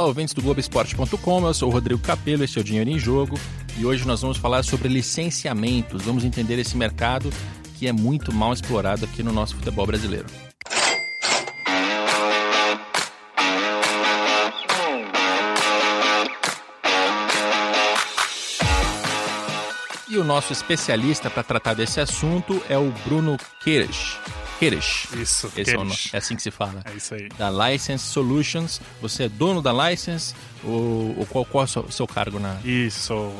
Olá, ouvintes do Globoesporte.com, eu sou o Rodrigo Capello, este é o Dinheiro em Jogo e hoje nós vamos falar sobre licenciamentos. Vamos entender esse mercado que é muito mal explorado aqui no nosso futebol brasileiro. E o nosso especialista para tratar desse assunto é o Bruno Queiras. Queiras. Isso, Esse é, o, é, assim que se fala. É isso aí. Da License Solutions. Você é dono da License? Ou, ou qual, qual é o seu, seu cargo na. Isso,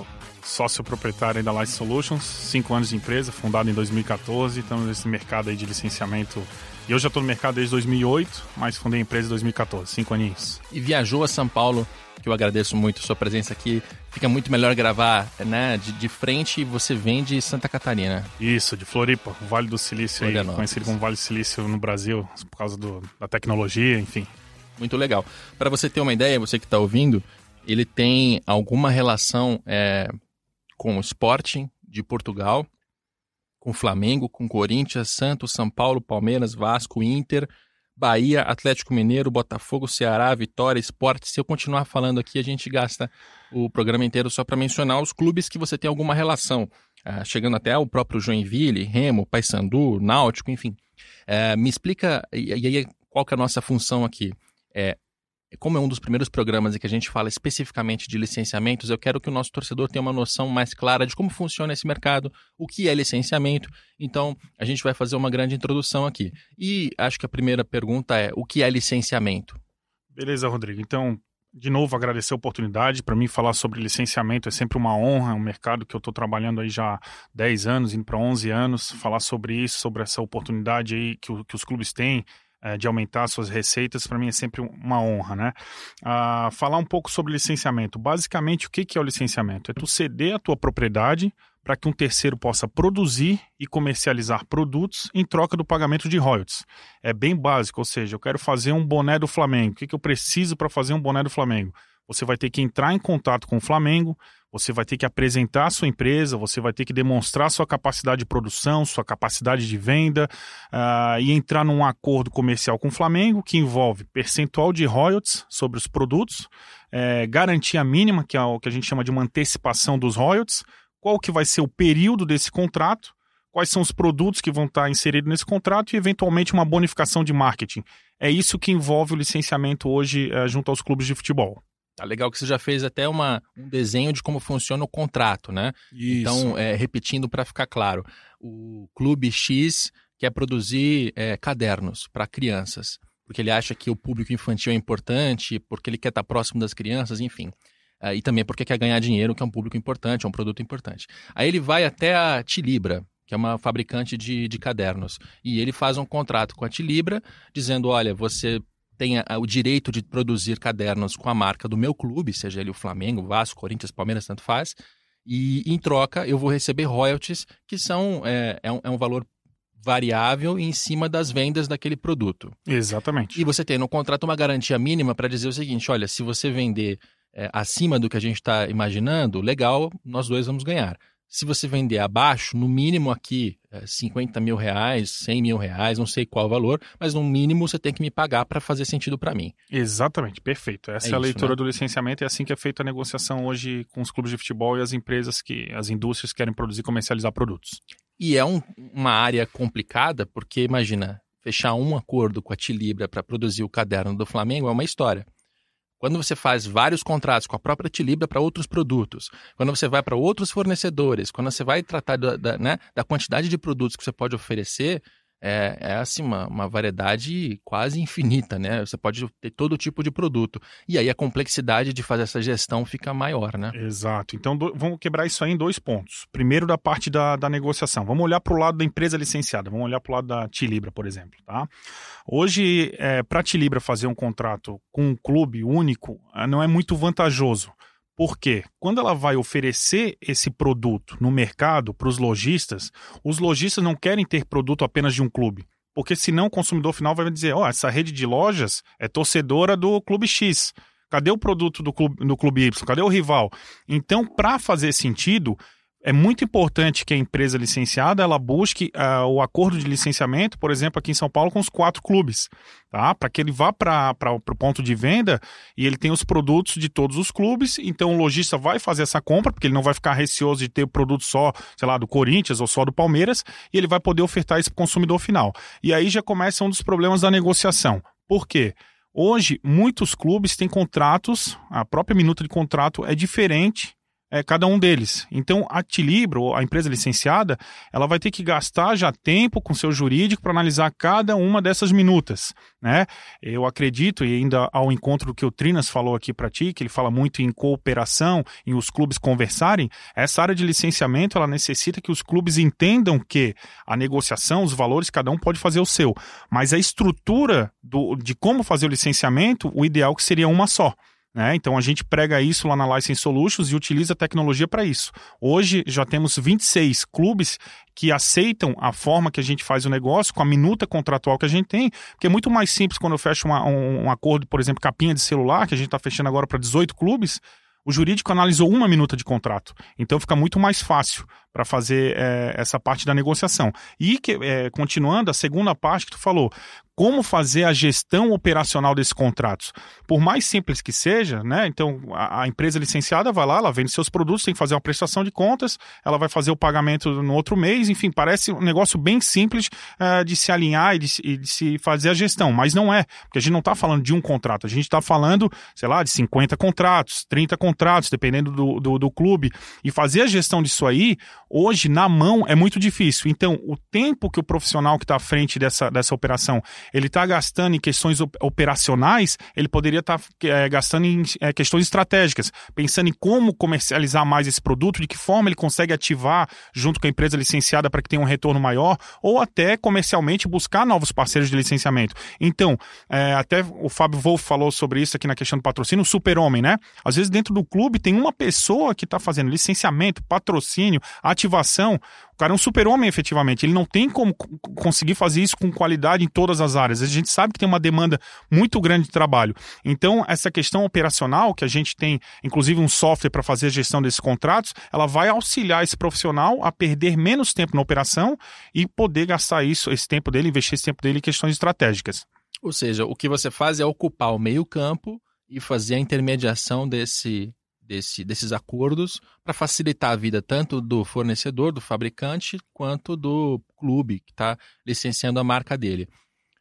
sócio proprietário da License Solutions, cinco anos de empresa, fundado em 2014. Estamos nesse mercado aí de licenciamento. E eu já estou no mercado desde 2008, mas fundei a empresa em 2014, cinco aninhos. E viajou a São Paulo que eu agradeço muito a sua presença aqui. Fica muito melhor gravar né, de, de frente e você vem de Santa Catarina. Isso, de Floripa, o Vale do Silício, aí, conhecido como Vale do Silício no Brasil, por causa do, da tecnologia, enfim. Muito legal. Para você ter uma ideia, você que está ouvindo, ele tem alguma relação é, com o Sporting de Portugal, com Flamengo, com Corinthians, Santos, São Paulo, Palmeiras, Vasco, Inter Bahia, Atlético Mineiro, Botafogo, Ceará, Vitória, Esporte. Se eu continuar falando aqui, a gente gasta o programa inteiro só para mencionar os clubes que você tem alguma relação. Uh, chegando até o próprio Joinville, Remo, Paysandu, Náutico, enfim. Uh, me explica, e, aí, qual que é a nossa função aqui? É, como é um dos primeiros programas em que a gente fala especificamente de licenciamentos, eu quero que o nosso torcedor tenha uma noção mais clara de como funciona esse mercado, o que é licenciamento. Então, a gente vai fazer uma grande introdução aqui. E acho que a primeira pergunta é: o que é licenciamento? Beleza, Rodrigo. Então, de novo, agradecer a oportunidade. Para mim, falar sobre licenciamento é sempre uma honra, é um mercado que eu estou trabalhando aí já há 10 anos, indo para 11 anos. Falar sobre isso, sobre essa oportunidade aí que, que os clubes têm é, de aumentar suas receitas, para mim é sempre uma honra, né? Ah, falar um pouco sobre licenciamento. Basicamente, o que, que é o licenciamento? É tu ceder a tua propriedade para que um terceiro possa produzir e comercializar produtos em troca do pagamento de royalties. É bem básico, ou seja, eu quero fazer um boné do Flamengo. O que, que eu preciso para fazer um boné do Flamengo? Você vai ter que entrar em contato com o Flamengo, você vai ter que apresentar a sua empresa, você vai ter que demonstrar sua capacidade de produção, sua capacidade de venda uh, e entrar num acordo comercial com o Flamengo que envolve percentual de royalties sobre os produtos, é, garantia mínima, que é o que a gente chama de uma antecipação dos royalties, qual que vai ser o período desse contrato, quais são os produtos que vão estar inseridos nesse contrato e, eventualmente, uma bonificação de marketing. É isso que envolve o licenciamento hoje uh, junto aos clubes de futebol. Tá legal que você já fez até uma, um desenho de como funciona o contrato, né? Isso. Então, é, repetindo para ficar claro, o Clube X quer produzir é, cadernos para crianças, porque ele acha que o público infantil é importante, porque ele quer estar tá próximo das crianças, enfim. É, e também porque quer ganhar dinheiro, que é um público importante, é um produto importante. Aí ele vai até a Tilibra, que é uma fabricante de, de cadernos, e ele faz um contrato com a Tilibra, dizendo: olha, você tenha o direito de produzir cadernos com a marca do meu clube, seja ele o Flamengo, Vasco, Corinthians, Palmeiras, tanto faz. E em troca eu vou receber royalties, que são é, é, um, é um valor variável em cima das vendas daquele produto. Exatamente. E você tem no contrato uma garantia mínima para dizer o seguinte: olha, se você vender é, acima do que a gente está imaginando, legal, nós dois vamos ganhar. Se você vender abaixo, no mínimo aqui, 50 é, mil reais, 100 mil reais, não sei qual o valor, mas no mínimo você tem que me pagar para fazer sentido para mim. Exatamente, perfeito. Essa é, é a isso, leitura né? do licenciamento e é assim que é feita a negociação hoje com os clubes de futebol e as empresas que, as indústrias que querem produzir e comercializar produtos. E é um, uma área complicada, porque imagina, fechar um acordo com a Tilibra para produzir o caderno do Flamengo é uma história. Quando você faz vários contratos com a própria Tilibra para outros produtos, quando você vai para outros fornecedores, quando você vai tratar da, da, né, da quantidade de produtos que você pode oferecer, é, é assim, uma, uma variedade quase infinita, né? Você pode ter todo tipo de produto. E aí a complexidade de fazer essa gestão fica maior, né? Exato. Então do, vamos quebrar isso aí em dois pontos. Primeiro, da parte da, da negociação. Vamos olhar para o lado da empresa licenciada. Vamos olhar para o lado da Tilibra, por exemplo. Tá? Hoje, é, para a Tilibra fazer um contrato com um clube único, é, não é muito vantajoso. Porque quando ela vai oferecer esse produto no mercado para os lojistas, os lojistas não querem ter produto apenas de um clube. Porque senão o consumidor final vai dizer: ó, oh, essa rede de lojas é torcedora do clube X. Cadê o produto do clube, do clube Y? Cadê o rival? Então, para fazer sentido, é muito importante que a empresa licenciada ela busque uh, o acordo de licenciamento, por exemplo, aqui em São Paulo, com os quatro clubes, tá? Para que ele vá para o ponto de venda e ele tenha os produtos de todos os clubes. Então o lojista vai fazer essa compra, porque ele não vai ficar receoso de ter o produto só, sei lá, do Corinthians ou só do Palmeiras, e ele vai poder ofertar isso para o consumidor final. E aí já começa um dos problemas da negociação. Por quê? Hoje, muitos clubes têm contratos, a própria minuta de contrato é diferente é, cada um deles. Então, a Tilibro, a empresa licenciada, ela vai ter que gastar já tempo com seu jurídico para analisar cada uma dessas minutas. Né? Eu acredito, e ainda ao encontro do que o Trinas falou aqui para ti, que ele fala muito em cooperação, em os clubes conversarem, essa área de licenciamento ela necessita que os clubes entendam que a negociação, os valores, cada um pode fazer o seu. Mas a estrutura do, de como fazer o licenciamento, o ideal é que seria uma só. Né? Então a gente prega isso lá na License Solutions e utiliza a tecnologia para isso. Hoje já temos 26 clubes que aceitam a forma que a gente faz o negócio, com a minuta contratual que a gente tem, porque é muito mais simples quando eu fecho uma, um, um, acordo, por exemplo, capinha de celular, que a gente está fechando agora para 18 clubes, o jurídico analisou uma minuta de contrato. Então fica muito mais fácil para fazer é, essa parte da negociação. E que, é, continuando, a segunda parte que tu falou, como fazer a gestão operacional desses contratos. Por mais simples que seja, né? Então, a, a, empresa licenciada vai lá, ela vende seus produtos, tem que fazer uma prestação de contas, ela vai fazer o pagamento no outro mês, enfim, parece um negócio bem simples uh, de se alinhar e de, e de, se fazer a gestão, mas não é, porque a gente não está falando de um contrato, a gente está falando, sei lá, de 50 contratos, 30 contratos, dependendo do, do, do clube, e fazer a gestão disso aí, hoje, na mão, é muito difícil. Então, o tempo que o profissional que está à frente dessa, dessa operação ele está gastando em questões operacionais, ele poderia estar tá, é, gastando em é, questões estratégicas, pensando em como comercializar mais esse produto, de que forma ele consegue ativar junto com a empresa licenciada para que tenha um retorno maior, ou até comercialmente buscar novos parceiros de licenciamento. Então, é, até o Fábio Wolff falou sobre isso aqui na questão do patrocínio, o super-homem, né? Às vezes dentro do clube tem uma pessoa que está fazendo licenciamento, patrocínio, ativação, cara é um super-homem, efetivamente. Ele não tem como conseguir fazer isso com qualidade em todas as áreas. A gente sabe que tem uma demanda muito grande de trabalho. Então, essa questão operacional, que a gente tem, inclusive, um software para fazer a gestão desses contratos, ela vai auxiliar esse profissional a perder menos tempo na operação e poder gastar isso, esse tempo dele, investir esse tempo dele em questões estratégicas. Ou seja, o que você faz é ocupar o meio-campo e fazer a intermediação desse desse, desses acordos para facilitar a vida tanto do fornecedor, do fabricante, quanto do clube que está licenciando a marca dele.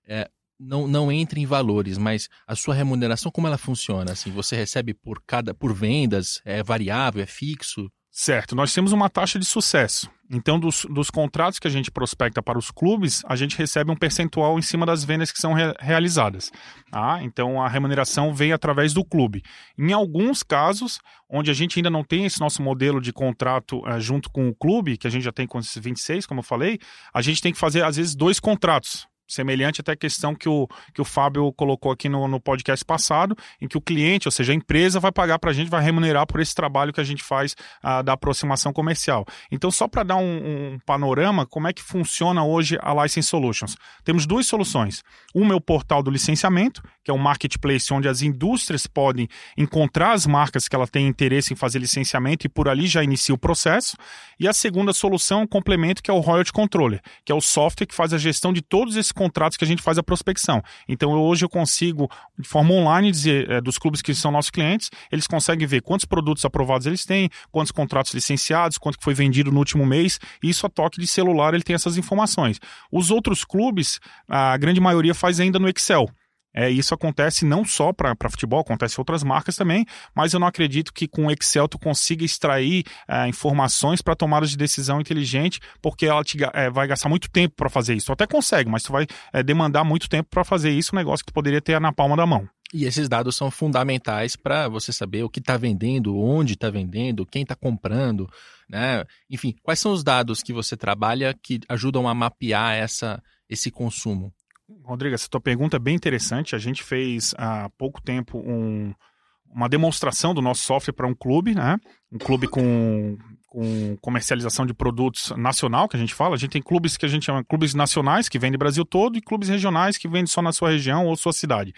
É, não, não entra em valores, mas a sua remuneração, como ela funciona? Assim, você recebe por cada por vendas, é variável, é fixo? Certo, nós temos uma taxa de sucesso. Então, dos, dos contratos que a gente prospecta para os clubes, a gente recebe um percentual em cima das vendas que são re realizadas. Tá? Então, a remuneração vem através do clube. Em alguns casos, onde a gente ainda não tem esse nosso modelo de contrato uh, junto com o clube, que a gente já tem com esses 26, como eu falei, a gente tem que fazer, às vezes, dois contratos semelhante até a questão que o, que o Fábio colocou aqui no, no podcast passado, em que o cliente, ou seja, a empresa, vai pagar para a gente, vai remunerar por esse trabalho que a gente faz uh, da aproximação comercial. Então, só para dar um, um, panorama, como é que funciona hoje a License Solutions? Temos duas soluções. Uma é o portal do licenciamento, que é um marketplace onde as indústrias podem encontrar as marcas que ela tem interesse em fazer licenciamento e por ali já inicia o processo. E a segunda solução um complemento, que é o Royalty Controller, que é o software que faz a gestão de todos esses contratos que a gente faz a prospecção. Então hoje eu consigo, de forma online, dizer é, dos clubes que são nossos clientes, eles conseguem ver quantos produtos aprovados eles têm, quantos contratos licenciados, quanto que foi vendido no último mês, e isso a toque de celular ele tem essas informações. Os outros clubes, a grande maioria faz ainda no Excel. É, isso acontece não só para futebol, acontece em outras marcas também, mas eu não acredito que com o Excel tu consiga extrair é, informações para tomadas de decisão inteligente, porque ela te, é, vai gastar muito tempo para fazer isso. Tu até consegue, mas tu vai é, demandar muito tempo para fazer isso, um negócio que tu poderia ter na palma da mão. E esses dados são fundamentais para você saber o que está vendendo, onde está vendendo, quem está comprando, né? Enfim, quais são os dados que você trabalha que ajudam a mapear essa, esse consumo? Rodrigo, essa tua pergunta é bem interessante. A gente fez há pouco tempo um, uma demonstração do nosso software para um clube, né? Um clube com, com comercialização de produtos nacional, que a gente fala. A gente tem clubes que a gente chama clubes nacionais, que vendem Brasil todo, e clubes regionais, que vendem só na sua região ou sua cidade.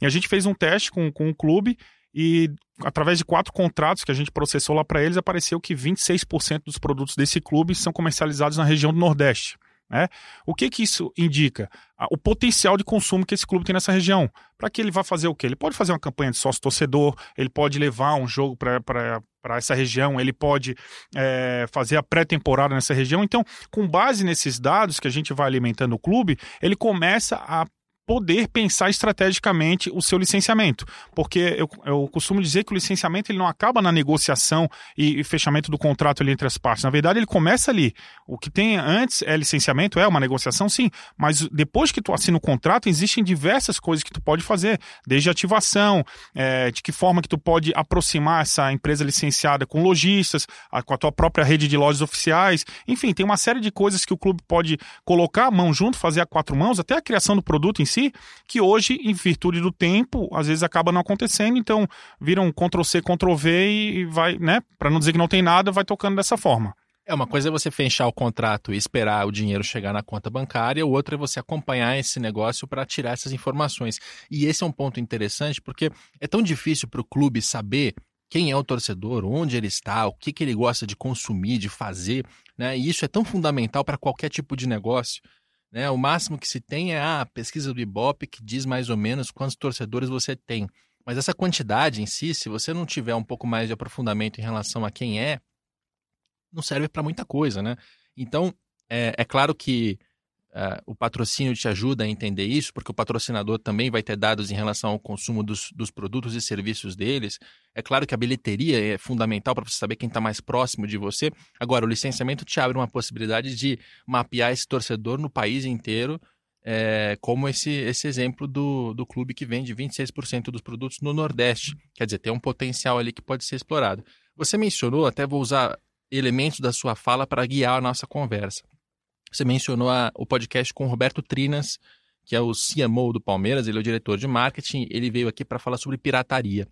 E a gente fez um teste com, com um clube e através de quatro contratos que a gente processou lá para eles, apareceu que 26% dos produtos desse clube são comercializados na região do Nordeste. Né? O que, que isso indica? O potencial de consumo que esse clube tem nessa região. Para que ele vá fazer o quê? Ele pode fazer uma campanha de sócio-torcedor, ele pode levar um jogo para essa região, ele pode é, fazer a pré-temporada nessa região. Então, com base nesses dados que a gente vai alimentando o clube, ele começa a poder pensar estrategicamente o seu licenciamento. Porque eu, eu costumo dizer que o licenciamento ele não acaba na negociação e, e, fechamento do contrato entre as partes. Na verdade, ele começa ali. O que tem antes é licenciamento, é uma negociação, sim. Mas depois que tu assina o contrato, existem diversas coisas que tu pode fazer. Desde ativação, é, de que forma que tu pode aproximar essa empresa licenciada com lojistas, com a tua própria rede de lojas oficiais. Enfim, tem uma série de coisas que o clube pode colocar a mão junto, fazer a quatro mãos, até a criação do produto em si si, que hoje, em virtude do tempo, às vezes acaba não acontecendo, então vira um Ctrl-C, Ctrl-V e vai, né, para não dizer que não tem nada, vai tocando dessa forma. É, uma coisa é você fechar o contrato e esperar o dinheiro chegar na conta bancária, o outro é você acompanhar esse negócio para tirar essas informações. E esse é um ponto interessante porque é tão difícil para o clube saber quem é o torcedor, onde ele está, o que, que ele gosta de consumir, de fazer, né? E isso é tão fundamental para qualquer tipo de negócio. Né? O máximo que se tem é a pesquisa do Ibope, que diz mais ou menos quantos torcedores você tem. Mas essa quantidade em si, se você não tiver um pouco mais de aprofundamento em relação a quem é, não serve para muita coisa, né? Então, é, é claro que Uh, o patrocínio te ajuda a entender isso, porque o patrocinador também vai ter dados em relação ao consumo dos, dos produtos e serviços deles. É claro que a bilheteria é fundamental para você saber quem está mais próximo de você. Agora, o licenciamento te abre uma possibilidade de mapear esse torcedor no país inteiro, é, como esse, esse exemplo do, do clube que vende 26% dos produtos no Nordeste. Quer dizer, tem um potencial ali que pode ser explorado. Você mencionou, até vou usar elementos da sua fala para guiar a nossa conversa. Você mencionou a, o podcast com o Roberto Trinas, que é o CMO do Palmeiras, ele é o diretor de marketing, ele veio aqui para falar sobre pirataria.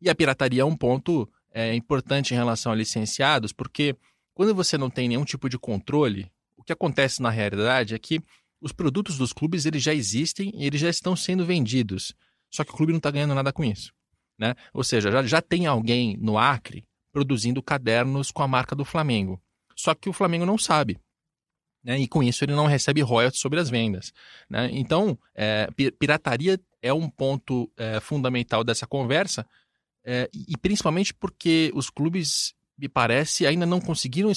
E a pirataria é um ponto é, importante em relação a licenciados, porque quando você não tem nenhum tipo de controle, o que acontece na realidade é que os produtos dos clubes eles já existem e eles já estão sendo vendidos. Só que o clube não está ganhando nada com isso. Né? Ou seja, já, já tem alguém no Acre produzindo cadernos com a marca do Flamengo. Só que o Flamengo não sabe né? e com isso ele não recebe royalties sobre as vendas. Né? Então, é, pirataria é um ponto é, fundamental dessa conversa, é, e principalmente porque os clubes, me parece, ainda não conseguiram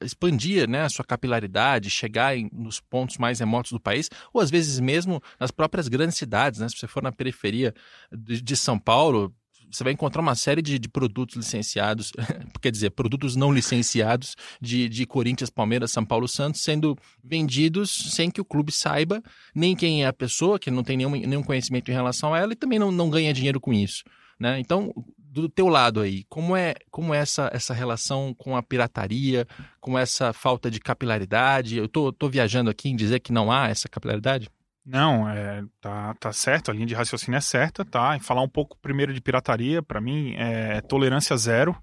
expandir né, a sua capilaridade, chegar em, nos pontos mais remotos do país, ou às vezes mesmo nas próprias grandes cidades. Né? Se você for na periferia de, de São Paulo, você vai encontrar uma série de, de produtos licenciados, quer dizer, produtos não licenciados de, de Corinthians, Palmeiras, São Paulo, Santos, sendo vendidos sem que o clube saiba nem quem é a pessoa, que não tem nenhum, nenhum conhecimento em relação a ela e também não, não ganha dinheiro com isso. Né? Então, do teu lado aí, como é, como é essa, essa relação com a pirataria, com essa falta de capilaridade? Eu tô, tô viajando aqui em dizer que não há essa capilaridade? Não, é, tá, tá certo, a linha de raciocínio é certa, tá? E falar um pouco primeiro de pirataria, para mim, é tolerância zero.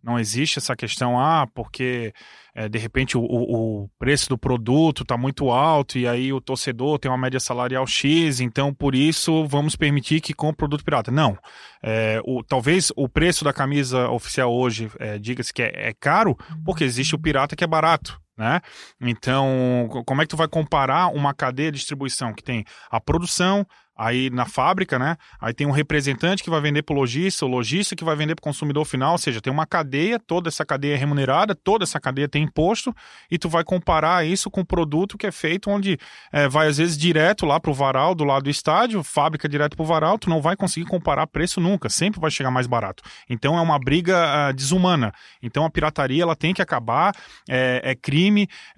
Não existe essa questão, ah, porque é, de repente o, o, preço do produto está muito alto e aí o torcedor tem uma média salarial X, então por isso vamos permitir que compre produto pirata. Não. É, o, talvez o preço da camisa oficial hoje, é, diga-se que é, é caro, porque existe o pirata que é barato né? Então, como é que tu vai comparar uma cadeia de distribuição que tem a produção, aí na fábrica, né? Aí tem um representante que vai vender para o lojista, o lojista que vai vender para o consumidor final, ou seja, tem uma cadeia, toda essa cadeia é remunerada, toda essa cadeia tem imposto, e tu vai comparar isso com um produto que é feito onde é, vai às vezes direto lá para o varal do lado do estádio, fábrica direto para o varal, tu não vai conseguir comparar preço nunca, sempre vai chegar mais barato. Então é uma briga uh, desumana. Então a pirataria ela tem que acabar, é, é crime,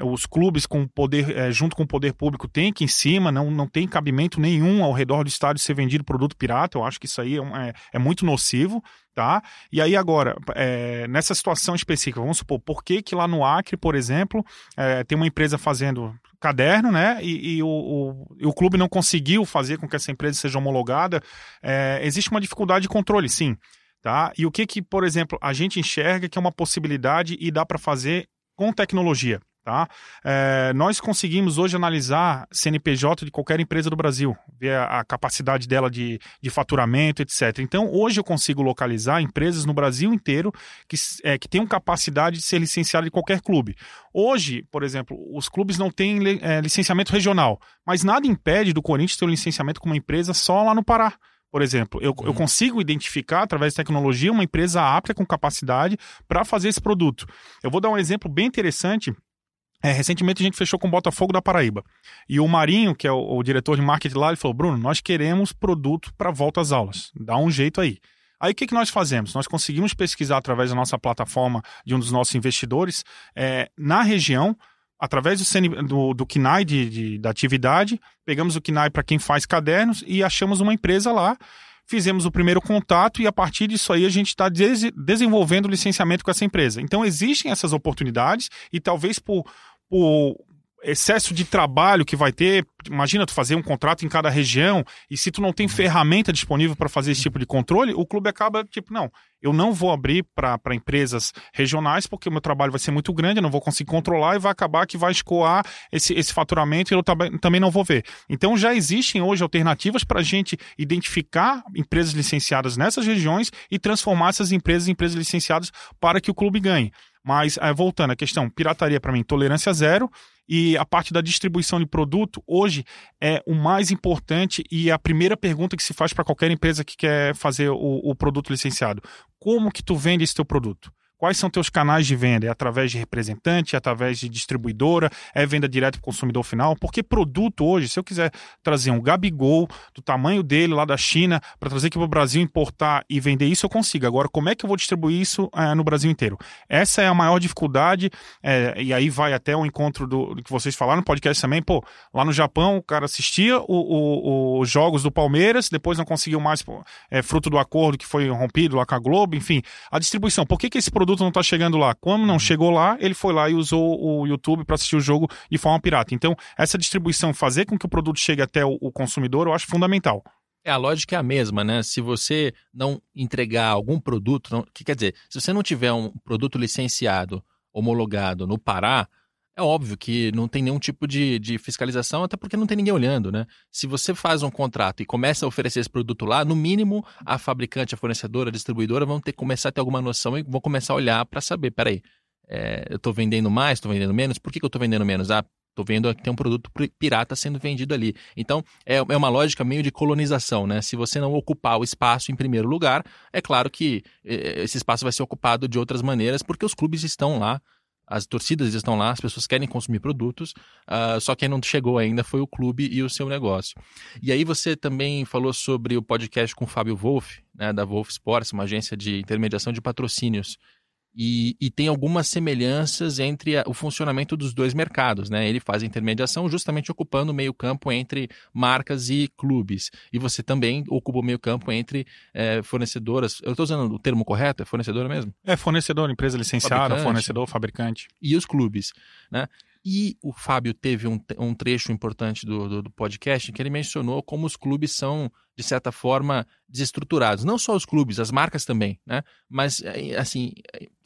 os clubes com poder, é, junto com o poder público tem que em cima, não, não tem cabimento nenhum ao redor redor do estádio ser vendido produto pirata. Eu acho que isso aí é, é, é muito nocivo. Tá? E aí agora, é, nessa situação específica, vamos supor, por que que lá no Acre, por exemplo, é, tem uma empresa fazendo caderno, né, e, e o, o, e o, clube não conseguiu fazer com que essa empresa seja homologada, é, existe uma dificuldade de controle, sim, tá? E o que que, por exemplo, a gente enxerga que é uma possibilidade e dá para fazer com tecnologia, Tá? É, nós conseguimos hoje analisar CNPJ de qualquer empresa do Brasil, ver a, a, capacidade dela de, de faturamento, etc. Então, hoje eu consigo localizar empresas no Brasil inteiro que, é, que tenham capacidade de ser licenciadas de qualquer clube. Hoje, por exemplo, os clubes não têm é, licenciamento regional, mas nada impede do Corinthians ter um licenciamento com uma empresa só lá no Pará. Por exemplo, eu, eu uhum. consigo identificar, através de tecnologia, uma empresa apta com capacidade para fazer esse produto. Eu vou dar um exemplo bem interessante é, recentemente a gente fechou com o Botafogo da Paraíba. E o Marinho, que é o, o diretor de marketing lá, ele falou: Bruno, nós queremos produto para volta às aulas. Dá um jeito aí. Aí o que, que nós fazemos? Nós conseguimos pesquisar através da nossa plataforma de um dos nossos investidores é, na região, através do, CN, do, do de, de, da atividade, pegamos o KNAI para quem faz cadernos e achamos uma empresa lá fizemos o primeiro contato e a partir disso aí a gente está des desenvolvendo licenciamento com essa empresa. Então existem essas oportunidades e talvez por, por excesso de trabalho que vai ter. Imagina tu fazer um contrato em cada região e se tu não tem ferramenta disponível para fazer esse tipo de controle, o clube acaba tipo, não, eu não vou abrir para empresas regionais porque o meu trabalho vai ser muito grande, eu não vou conseguir controlar e vai acabar que vai escoar esse, esse faturamento e eu também não vou ver. Então já existem hoje alternativas para a gente identificar empresas licenciadas nessas regiões e transformar essas empresas em empresas licenciadas para que o clube ganhe. Mas, é, voltando à questão, pirataria para mim, tolerância zero. E a parte da distribuição de produto, hoje, é o mais importante e é a primeira pergunta que se faz para qualquer empresa que quer fazer o, o produto licenciado. Como que tu vende esse teu produto? Quais são teus canais de venda? É através de representante, é através de distribuidora, é venda direto para o consumidor final? Porque produto hoje, se eu quiser trazer um Gabigol do tamanho dele lá da China para trazer aqui para o Brasil, importar e vender isso, eu consigo. Agora, como é que eu vou distribuir isso é, no Brasil inteiro? Essa é a maior dificuldade, é, e aí vai até o encontro do, do, que vocês falaram no podcast também. Pô, lá no Japão, o cara assistia os jogos do Palmeiras, depois não conseguiu mais, pô, é, fruto do acordo que foi rompido lá com a Globo, enfim. A distribuição. Por que, que esse produto produto não está chegando lá. Como não uhum. chegou lá, ele foi lá e usou o YouTube para assistir o jogo de forma pirata. Então, essa distribuição, fazer com que o produto chegue até o, o consumidor, eu acho fundamental. É, a lógica é a mesma, né? Se você não entregar algum produto, não, que quer dizer, se você não tiver um produto licenciado, homologado no Pará, é óbvio que não tem nenhum tipo de, de, fiscalização, até porque não tem ninguém olhando, né? Se você faz um contrato e começa a oferecer esse produto lá, no mínimo a fabricante, a fornecedora, a distribuidora vão ter que começar a ter alguma noção e vão começar a olhar para saber, peraí, é, eu estou vendendo mais, estou vendendo menos, por que, que eu estou vendendo menos? Ah, estou vendo que tem um produto pirata sendo vendido ali. Então, é, é uma lógica meio de colonização, né? Se você não ocupar o espaço em primeiro lugar, é claro que é, esse espaço vai ser ocupado de outras maneiras, porque os clubes estão lá as torcidas estão lá, as pessoas querem consumir produtos, uh, só quem não chegou ainda foi o clube e o seu negócio. E aí você também falou sobre o podcast com o Fábio Wolff, né, da Wolf Sports, uma agência de intermediação de patrocínios. E, e, tem algumas semelhanças entre a, o funcionamento dos dois mercados. Né? Ele faz a intermediação justamente ocupando o meio-campo entre marcas e clubes. E você também ocupa o meio-campo entre é, fornecedoras. Eu estou usando o termo correto? É fornecedora mesmo? É fornecedor, empresa licenciada, fabricante. fornecedor, fabricante. E os clubes. Né? E o Fábio teve um, um trecho importante do, do, do, podcast que ele mencionou como os clubes são, de certa forma, desestruturados. Não só os clubes, as marcas também, né? Mas, é, assim,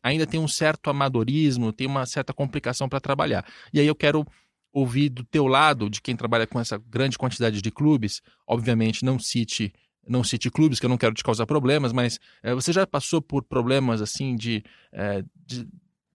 ainda tem um certo amadorismo, tem uma certa complicação para trabalhar. E aí eu quero ouvir do teu lado, de quem trabalha com essa grande quantidade de clubes, obviamente não cite não cite clubes, que eu não quero te causar problemas, mas é, você já passou por problemas assim de, é, de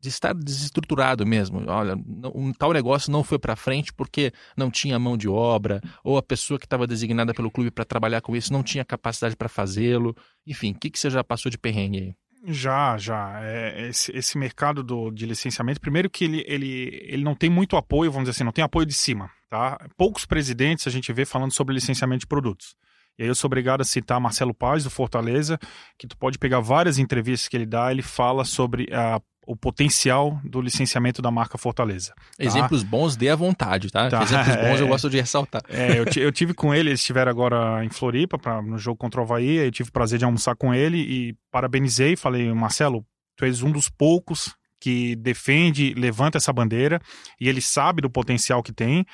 de estar desestruturado mesmo. Olha, um tal negócio não foi para frente porque não tinha mão de obra, ou a pessoa que estava designada pelo clube para trabalhar com isso não tinha capacidade para fazê-lo. Enfim, o que, que você já passou de perrengue aí? Já, já. É, esse, esse mercado do, de licenciamento, primeiro que ele, ele, ele não tem muito apoio, vamos dizer assim, não tem apoio de cima. Tá? Poucos presidentes a gente vê falando sobre licenciamento de produtos. E aí eu sou obrigado a citar Marcelo Paz, do Fortaleza, que tu pode pegar várias entrevistas que ele dá, ele fala sobre a o potencial do licenciamento da marca Fortaleza. Tá? Exemplos bons dê à vontade, tá? tá. Exemplos bons é, eu gosto de ressaltar. É, eu, eu, tive com ele, eles estiveram agora em Floripa pra, no jogo contra o Havaí, eu tive o prazer de almoçar com ele e parabenizei, falei, Marcelo, tu és um dos poucos que defende, levanta essa bandeira e ele sabe do potencial que tem.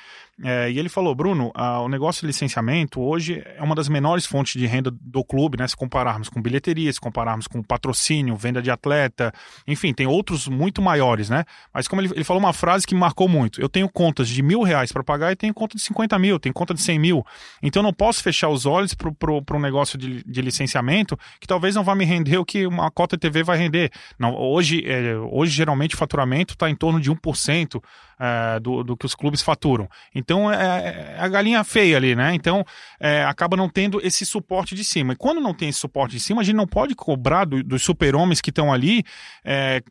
É, e ele falou, Bruno, o negócio de licenciamento hoje é uma das menores fontes de renda do clube, né? Se compararmos com bilheteria, se compararmos com patrocínio, venda de atleta, enfim, tem outros muito maiores, né? Mas como ele, ele falou uma frase que me marcou muito, eu tenho contas de mil reais para pagar e tenho conta de 50 mil, tenho conta de 100 mil. Então não posso fechar os olhos para um negócio de, de licenciamento que talvez não vá me render o que uma cota TV vai render. Não, hoje, é, hoje geralmente o faturamento está em torno de 1% é, do, do que os clubes faturam. Então é, é, a galinha feia ali, né? Então é, acaba não tendo esse suporte de cima. E quando não tem esse suporte de cima, a gente não pode cobrar do, dos super-homens que estão ali é,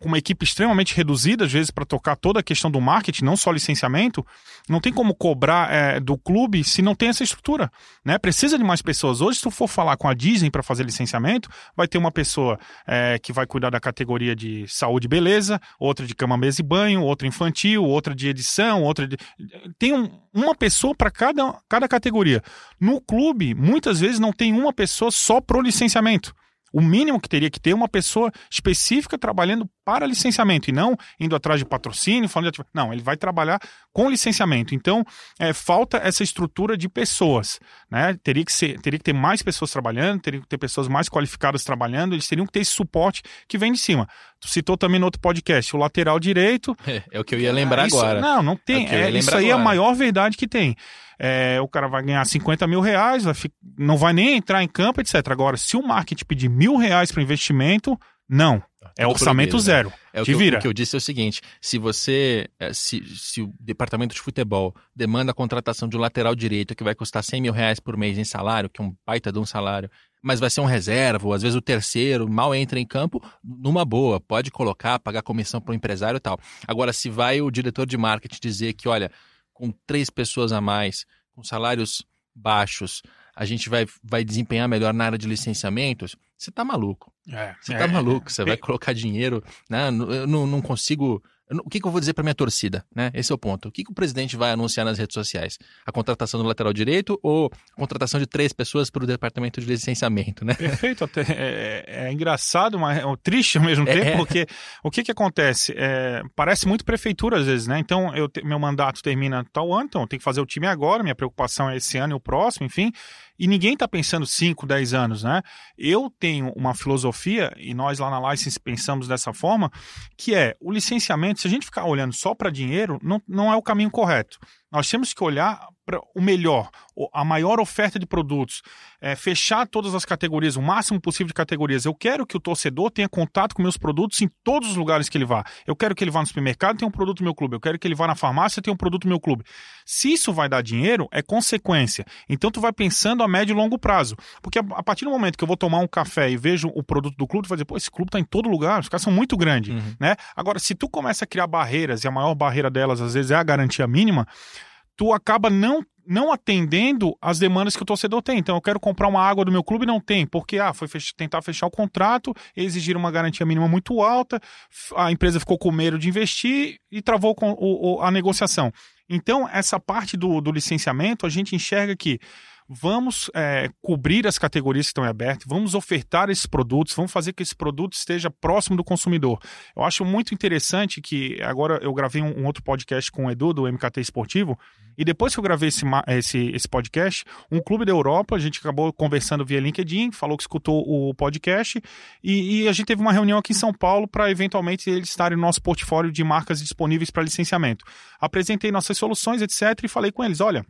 com uma equipe extremamente reduzida, às vezes, para tocar toda a questão do marketing, não só licenciamento, não tem como cobrar é, do clube se não tem essa estrutura. Né? Precisa de mais pessoas. Hoje, se tu for falar com a Disney para fazer licenciamento, vai ter uma pessoa é, que vai cuidar da categoria de saúde e beleza, outra de cama, mesa e banho, outra infantil, outra de edição, outra de. Tem um, uma pessoa para cada, cada categoria. No clube, muitas vezes não tem uma pessoa só pro licenciamento. O mínimo que teria que ter uma pessoa específica trabalhando para licenciamento e não indo atrás de patrocínio, falando de... Não, ele vai trabalhar com licenciamento. Então, é, falta essa estrutura de pessoas. Né? Teria, que ser, teria que ter mais pessoas trabalhando, teria que ter pessoas mais qualificadas trabalhando, eles teriam que ter esse suporte que vem de cima. Tu citou também no outro podcast, o lateral direito. É, é o que eu ia lembrar é, isso, agora. Não, não tem. É, é isso aí agora. é a maior verdade que tem. É, o cara vai ganhar 50 mil reais, vai fi... não vai nem entrar em campo, etc. Agora, se o marketing pedir mil reais para investimento, não. É orçamento proibido, zero. Né? É o que, vira. o que eu disse é o seguinte: se você. É, se, se o departamento de futebol demanda a contratação de um lateral direito que vai custar 100 mil reais por mês em salário, que é um baita de um salário, mas vai ser um reserva, ou às vezes o terceiro, mal entra em campo, numa boa, pode colocar, pagar comissão para o empresário e tal. Agora, se vai o diretor de marketing dizer que, olha, com três pessoas a mais, com salários baixos, a gente vai, vai desempenhar melhor na área de licenciamentos, você está maluco. É, você está é, maluco, você é, vai colocar dinheiro. Né? Eu não, não consigo o que, que eu vou dizer para minha torcida? Né? Esse é o ponto. O que, que o presidente vai anunciar nas redes sociais? A contratação do lateral direito ou a contratação de três pessoas para o departamento de licenciamento? Né? Perfeito. Até, é, é, é engraçado, mas é triste ao mesmo é, tempo, é. porque o que, que acontece? É, parece muito prefeitura às vezes, né? Então, eu, meu mandato termina tal ano, então eu tenho que fazer o time agora, minha preocupação é esse ano e o próximo, enfim. E ninguém está pensando 5, 10 anos, né? Eu tenho uma filosofia, e nós lá na License pensamos dessa forma, que é o licenciamento, se a gente ficar olhando só para dinheiro, não, não é o caminho correto. Nós temos que olhar para o melhor, a maior oferta de produtos, é, fechar todas as categorias, o máximo possível de categorias. Eu quero que o torcedor tenha contato com meus produtos em todos os lugares que ele vá. Eu quero que ele vá no supermercado tenha um produto do meu clube. Eu quero que ele vá na farmácia tenha um produto do meu clube. Se isso vai dar dinheiro, é consequência. Então tu vai pensando a médio e longo prazo. Porque a, a partir do momento que eu vou tomar um café e vejo o produto do clube, tu vai dizer, pô, esse clube está em todo lugar, os caras são muito grandes. Uhum. Né? Agora, se tu começa a criar barreiras, e a maior barreira delas, às vezes, é a garantia mínima, tu acaba não não atendendo as demandas que o torcedor tem. Então, eu quero comprar uma água do meu clube não tem, porque ah, foi fech tentar fechar o contrato, exigiram uma garantia mínima muito alta, a empresa ficou com medo de investir e travou com o, o, a negociação. Então, essa parte do, do licenciamento, a gente enxerga que vamos é, cobrir as categorias que estão abertas, vamos ofertar esses produtos, vamos fazer que esse produto esteja próximo do consumidor. Eu acho muito interessante que agora eu gravei um, um outro podcast com o Edu do MKT Esportivo e depois que eu gravei esse, esse, esse podcast, um clube da Europa, a gente acabou conversando via LinkedIn, falou que escutou o podcast e, e a gente teve uma reunião aqui em São Paulo para eventualmente eles estarem no nosso portfólio de marcas disponíveis para licenciamento. Apresentei nossas soluções, etc. e falei com eles, olha,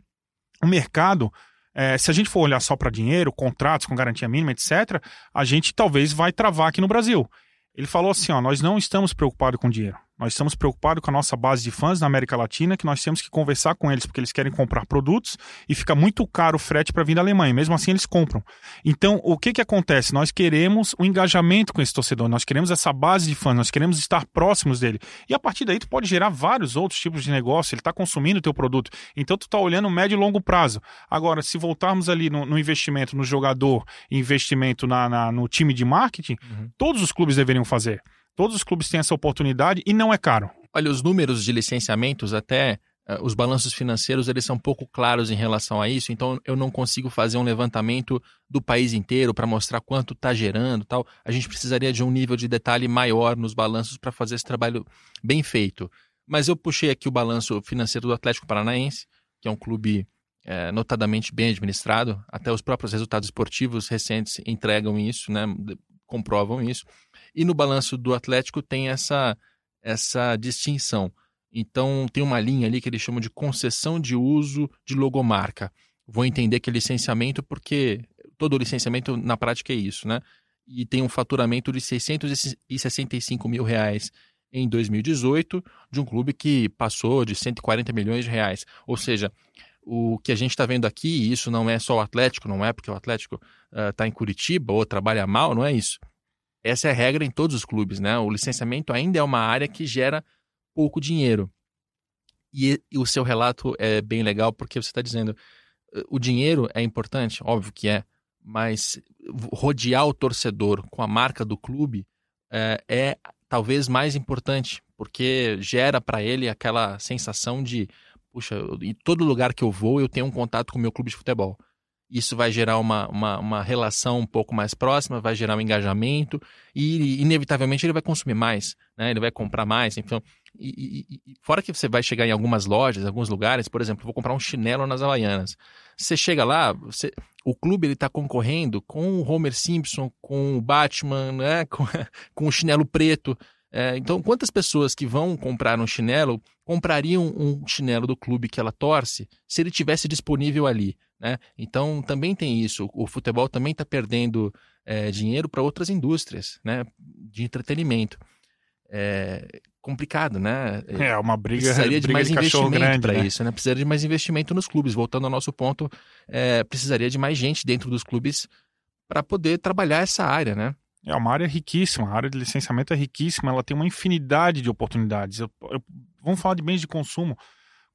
o mercado é, se a gente for olhar só para dinheiro, contratos com garantia mínima, etc., a gente talvez vai travar aqui no Brasil. Ele falou assim: ó, nós não estamos preocupados com dinheiro. Nós estamos preocupados com a nossa base de fãs na América Latina, que nós temos que conversar com eles porque eles querem comprar produtos e fica muito caro o frete para vir da Alemanha. Mesmo assim, eles compram. Então, o que, que acontece? Nós queremos o um engajamento com esse torcedor, nós queremos essa base de fãs, nós queremos estar próximos dele. E a partir daí, tu pode gerar vários outros tipos de negócio, ele está consumindo o teu produto. Então, tu está olhando médio e longo prazo. Agora, se voltarmos ali no, no investimento no jogador, investimento na, na, no time de marketing, uhum. todos os clubes deveriam fazer. Todos os clubes têm essa oportunidade e não é caro. Olha, os números de licenciamentos até uh, os balanços financeiros eles são pouco claros em relação a isso, então eu não consigo fazer um levantamento do país inteiro para mostrar quanto está gerando, tal. A gente precisaria de um nível de detalhe maior nos balanços para fazer esse trabalho bem feito. Mas eu puxei aqui o balanço financeiro do Atlético Paranaense, que é um clube é, notadamente bem administrado, até os próprios resultados esportivos recentes entregam isso, né, comprovam isso. E no balanço do Atlético tem essa, essa distinção. Então tem uma linha ali que eles chamam de concessão de uso de logomarca. Vou entender que é licenciamento porque todo licenciamento na prática é isso, né? E tem um faturamento de 665 mil reais em 2018 de um clube que passou de 140 milhões de reais. Ou seja, o que a gente está vendo aqui, e isso não é só o Atlético, não é porque o Atlético está uh, em Curitiba ou trabalha mal, não é isso. Essa é a regra em todos os clubes, né? O licenciamento ainda é uma área que gera pouco dinheiro. E, e o seu relato é bem legal porque você está dizendo o dinheiro é importante, óbvio que é, mas rodear o torcedor com a marca do clube é, é talvez mais importante, porque gera para ele aquela sensação de puxa, em todo lugar que eu vou, eu tenho um contato com o meu clube de futebol. Isso vai gerar uma, uma, uma relação um pouco mais próxima, vai gerar um engajamento e, inevitavelmente, ele vai consumir mais, né? ele vai comprar mais. Então, e, e, e, fora que você vai chegar em algumas lojas, alguns lugares, por exemplo, vou comprar um chinelo nas Havaianas. Você chega lá, você, o clube ele está concorrendo com o Homer Simpson, com o Batman, né? com, com o chinelo preto. É, então, quantas pessoas que vão comprar um chinelo comprariam um chinelo do clube que ela torce se ele tivesse disponível ali? Né? Então, também tem isso. O futebol também está perdendo é, dinheiro para outras indústrias né? de entretenimento. É complicado, né? É uma briga. Precisaria de briga mais de investimento para né? isso, né? Precisaria de mais investimento nos clubes. Voltando ao nosso ponto, é, precisaria de mais gente dentro dos clubes para poder trabalhar essa área, né? É uma área riquíssima, a área de licenciamento é riquíssima, ela tem uma infinidade de oportunidades. Eu, eu, vamos falar de bens de consumo.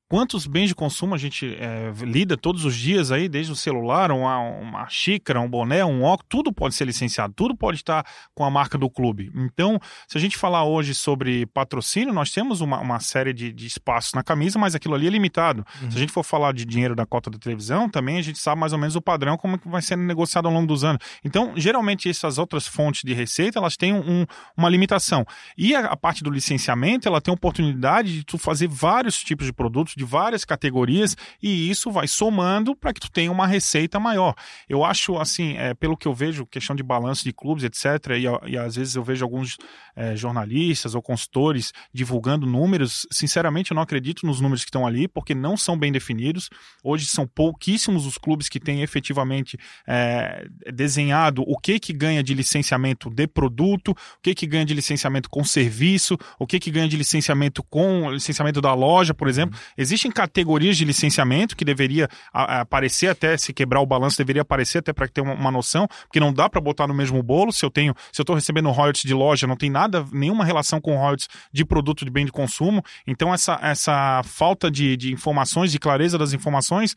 Quantos bens de consumo a gente é, lida todos os dias aí, desde o celular, uma, uma xícara, um boné, um óculos, tudo pode ser licenciado, tudo pode estar com a marca do clube. Então, se a gente falar hoje sobre patrocínio, nós temos uma, uma série de, de, espaços na camisa, mas aquilo ali é limitado. Uhum. Se a gente for falar de dinheiro da cota da televisão, também a gente sabe mais ou menos o padrão, como que vai ser negociado ao longo dos anos. Então, geralmente, essas outras fontes de receita, elas têm um, uma limitação. E a, a parte do licenciamento, ela tem a oportunidade de tu fazer vários tipos de produtos de várias categorias e isso vai somando para que tu tenha uma receita maior. Eu acho, assim, é, pelo que eu vejo, questão de balanço de clubes, etc., e, e às vezes eu vejo alguns é, jornalistas ou consultores divulgando números, sinceramente eu não acredito nos números que estão ali, porque não são bem definidos. Hoje são pouquíssimos os clubes que têm efetivamente é, desenhado o que que ganha de licenciamento de produto, o que que ganha de licenciamento com serviço, o que que ganha de licenciamento com licenciamento da loja, por exemplo. Uhum. Existem categorias de licenciamento que deveria aparecer até, se quebrar o balanço, deveria aparecer até para ter uma, uma, noção, porque não dá para botar no mesmo bolo. Se eu tenho, se eu estou recebendo royalties de loja, não tem nada, nenhuma relação com royalties de produto de bem de consumo. Então, essa, essa falta de, de informações, de clareza das informações,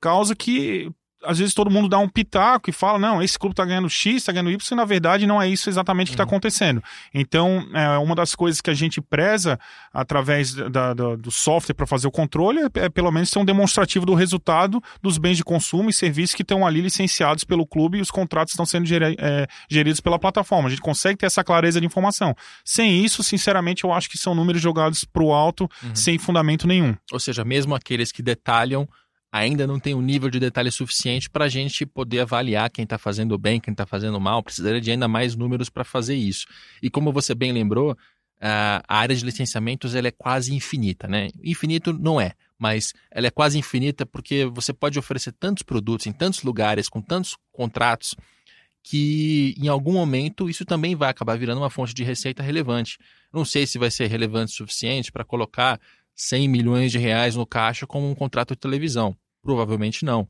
causa que às vezes todo mundo dá um pitaco e fala, não, esse clube está ganhando X, está ganhando Y, e na verdade não é isso exatamente que está uhum. acontecendo. Então, é, uma das coisas que a gente preza através da, da, do software para fazer o controle é, é, pelo menos ter um demonstrativo do resultado dos bens de consumo e serviços que estão ali licenciados pelo clube e os contratos estão sendo é, geridos pela plataforma. A gente consegue ter essa clareza de informação. Sem isso, sinceramente, eu acho que são números jogados para o alto uhum. sem fundamento nenhum. Ou seja, mesmo aqueles que detalham ainda não tem um nível de detalhe suficiente para a gente poder avaliar quem está fazendo bem, quem está fazendo mal. Precisaria de ainda mais números para fazer isso. E como você bem lembrou, a área de licenciamentos ela é quase infinita, né? Infinito não é, mas ela é quase infinita porque você pode oferecer tantos produtos em tantos lugares, com tantos contratos, que em algum momento isso também vai acabar virando uma fonte de receita relevante. Não sei se vai ser relevante o suficiente para colocar 100 milhões de reais no caixa como um contrato de televisão. Provavelmente não.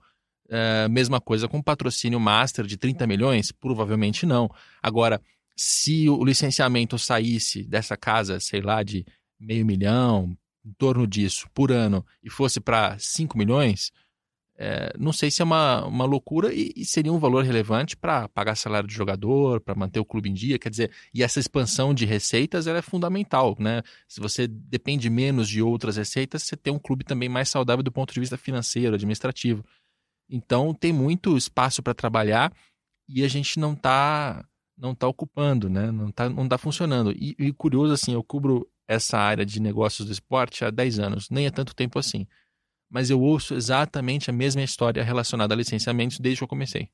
É, mesma coisa com patrocínio master de 30 milhões? Provavelmente não. Agora, se o licenciamento saísse dessa casa, sei lá, de meio milhão, em torno disso, por ano, e fosse para 5 milhões, é, não sei se é uma, uma loucura e, e seria um valor relevante para pagar salário de jogador, para manter o clube em dia. Quer dizer, e essa expansão de receitas é fundamental. Né? Se você depende menos de outras receitas, você tem um clube também mais saudável do ponto de vista financeiro, administrativo. Então tem muito espaço para trabalhar e a gente não está não tá ocupando, né? não está não tá funcionando. E, e curioso, assim, eu cubro essa área de negócios do esporte há 10 anos, nem é tanto tempo assim mas eu ouço exatamente a mesma história relacionada a licenciamentos desde que eu comecei.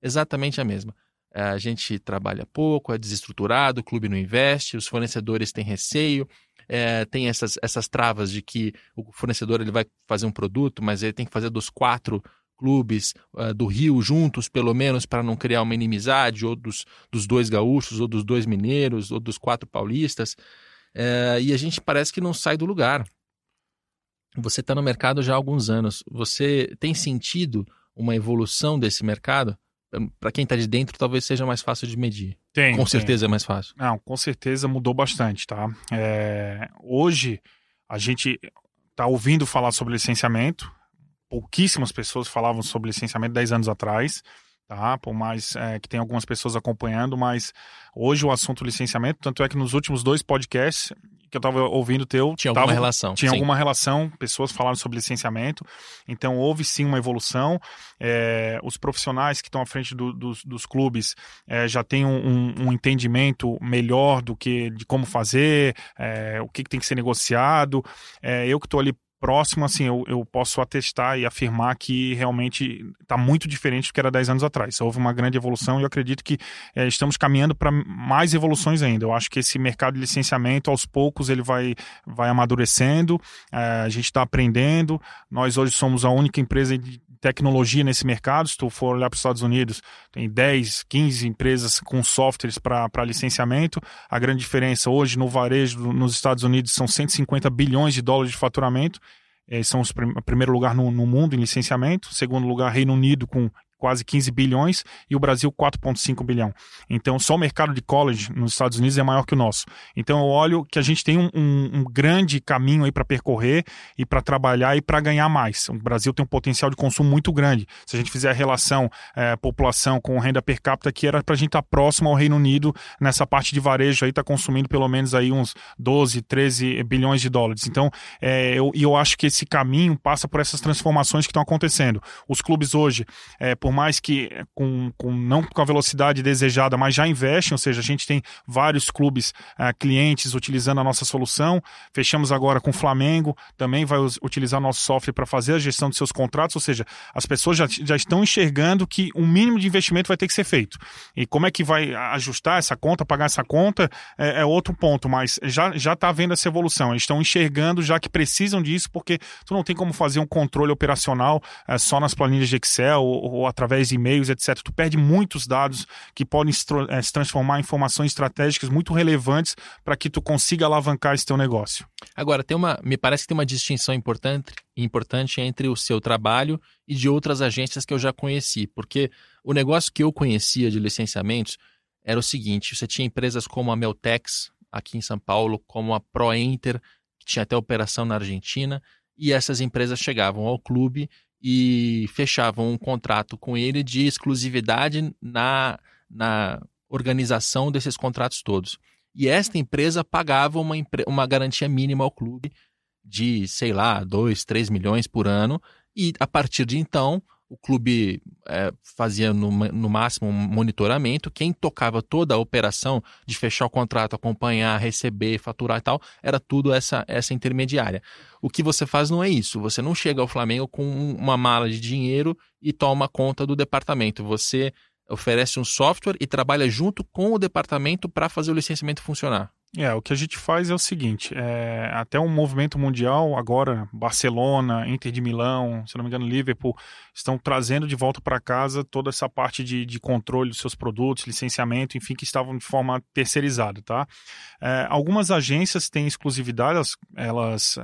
Exatamente a mesma. É, a gente trabalha pouco, é desestruturado, o clube não investe, os fornecedores têm receio, é, tem essas, essas travas de que o fornecedor ele vai fazer um produto, mas ele tem que fazer dos quatro clubes uh, do Rio juntos, pelo menos, para não criar uma inimizade, ou dos, dos dois gaúchos, ou dos dois mineiros, ou dos quatro paulistas. É, e a gente parece que não sai do lugar. Você está no mercado já há alguns anos. Você tem sentido uma evolução desse mercado? Para quem está de dentro, talvez seja mais fácil de medir. Tem. Com certeza tem. é mais fácil. Não, com certeza mudou bastante, tá? É, hoje, a gente está ouvindo falar sobre licenciamento. Pouquíssimas pessoas falavam sobre licenciamento 10 anos atrás tá? Por mais é, que tem algumas pessoas acompanhando, mas hoje o assunto licenciamento, tanto é que nos últimos dois podcasts que eu estava ouvindo teu. Tinha alguma relação. Tinha sim. alguma relação, pessoas falaram sobre licenciamento. Então, houve sim uma evolução. É, os profissionais que estão à frente do, dos, dos, clubes é, já têm um, um, entendimento melhor do que de como fazer, é, o que, que, tem que ser negociado. Eu que estou ali próximo, assim, eu, eu posso atestar e afirmar que realmente está muito diferente do que era 10 anos atrás. Houve uma grande evolução e eu acredito que é, estamos caminhando para mais evoluções ainda. Eu acho que esse mercado de licenciamento, aos poucos, ele vai, vai amadurecendo, é, a gente está aprendendo. Nós hoje somos a única empresa de tecnologia nesse mercado. Se tu for olhar para os Estados Unidos, tem 10, 15 empresas com softwares para licenciamento. A grande diferença hoje no varejo nos Estados Unidos são 150 bilhões de dólares de faturamento. Eles são os prim primeiro lugar no, no mundo em licenciamento, segundo lugar Reino Unido com quase 15 bilhões e o Brasil 4,5 bilhão. Então, só o mercado de college nos Estados Unidos é maior que o nosso. Então, eu olho que a gente tem um, um, um grande caminho aí para percorrer e para trabalhar e para ganhar mais. O Brasil tem um potencial de consumo muito grande. Se a gente fizer a relação é, população com renda per capita, que era para a gente estar tá próximo ao Reino Unido nessa parte de varejo aí, está consumindo pelo menos aí uns 12, 13 bilhões de dólares. Então, é, eu, eu acho que esse caminho passa por essas transformações que estão acontecendo. Os clubes hoje, é, por mais que com, com não com a velocidade desejada, mas já investem, ou seja, a gente tem vários clubes uh, clientes utilizando a nossa solução. Fechamos agora com o Flamengo, também vai utilizar nosso software para fazer a gestão dos seus contratos, ou seja, as pessoas já, já estão enxergando que um mínimo de investimento vai ter que ser feito. E como é que vai ajustar essa conta, pagar essa conta, é, é outro ponto, mas já já está havendo essa evolução. Eles estão enxergando já que precisam disso, porque tu não tem como fazer um controle operacional é, só nas planilhas de Excel ou, ou através de e-mails, etc. Tu perde muitos dados que podem eh, se transformar em informações estratégicas muito relevantes para que tu consiga alavancar esse teu negócio. Agora, tem uma, me parece que tem uma distinção importante, importante entre o seu trabalho e de outras agências que eu já conheci, porque o negócio que eu conhecia de licenciamentos era o seguinte: você tinha empresas como a Meltex, aqui em São Paulo, como a ProEnter, que tinha até operação na Argentina, e essas empresas chegavam ao clube e fechavam um contrato com ele de exclusividade na, na organização desses contratos todos. E esta empresa pagava uma, uma garantia mínima ao clube de, sei lá, 2, 3 milhões por ano, e a partir de então o clube é, fazia no, no, máximo um monitoramento. Quem tocava toda a operação de fechar o contrato, acompanhar, receber, faturar e tal, era tudo essa, essa intermediária. O que você faz não é isso. Você não chega ao Flamengo com uma mala de dinheiro e toma conta do departamento. Você oferece um software e trabalha junto com o departamento para fazer o licenciamento funcionar. É, o que a gente faz é o seguinte: é, até um movimento mundial, agora Barcelona, Inter de Milão, se não me engano, Liverpool, estão trazendo de volta para casa toda essa parte de, de, controle dos seus produtos, licenciamento, enfim, que estavam de forma terceirizada, tá? É, algumas agências têm exclusividade, elas, elas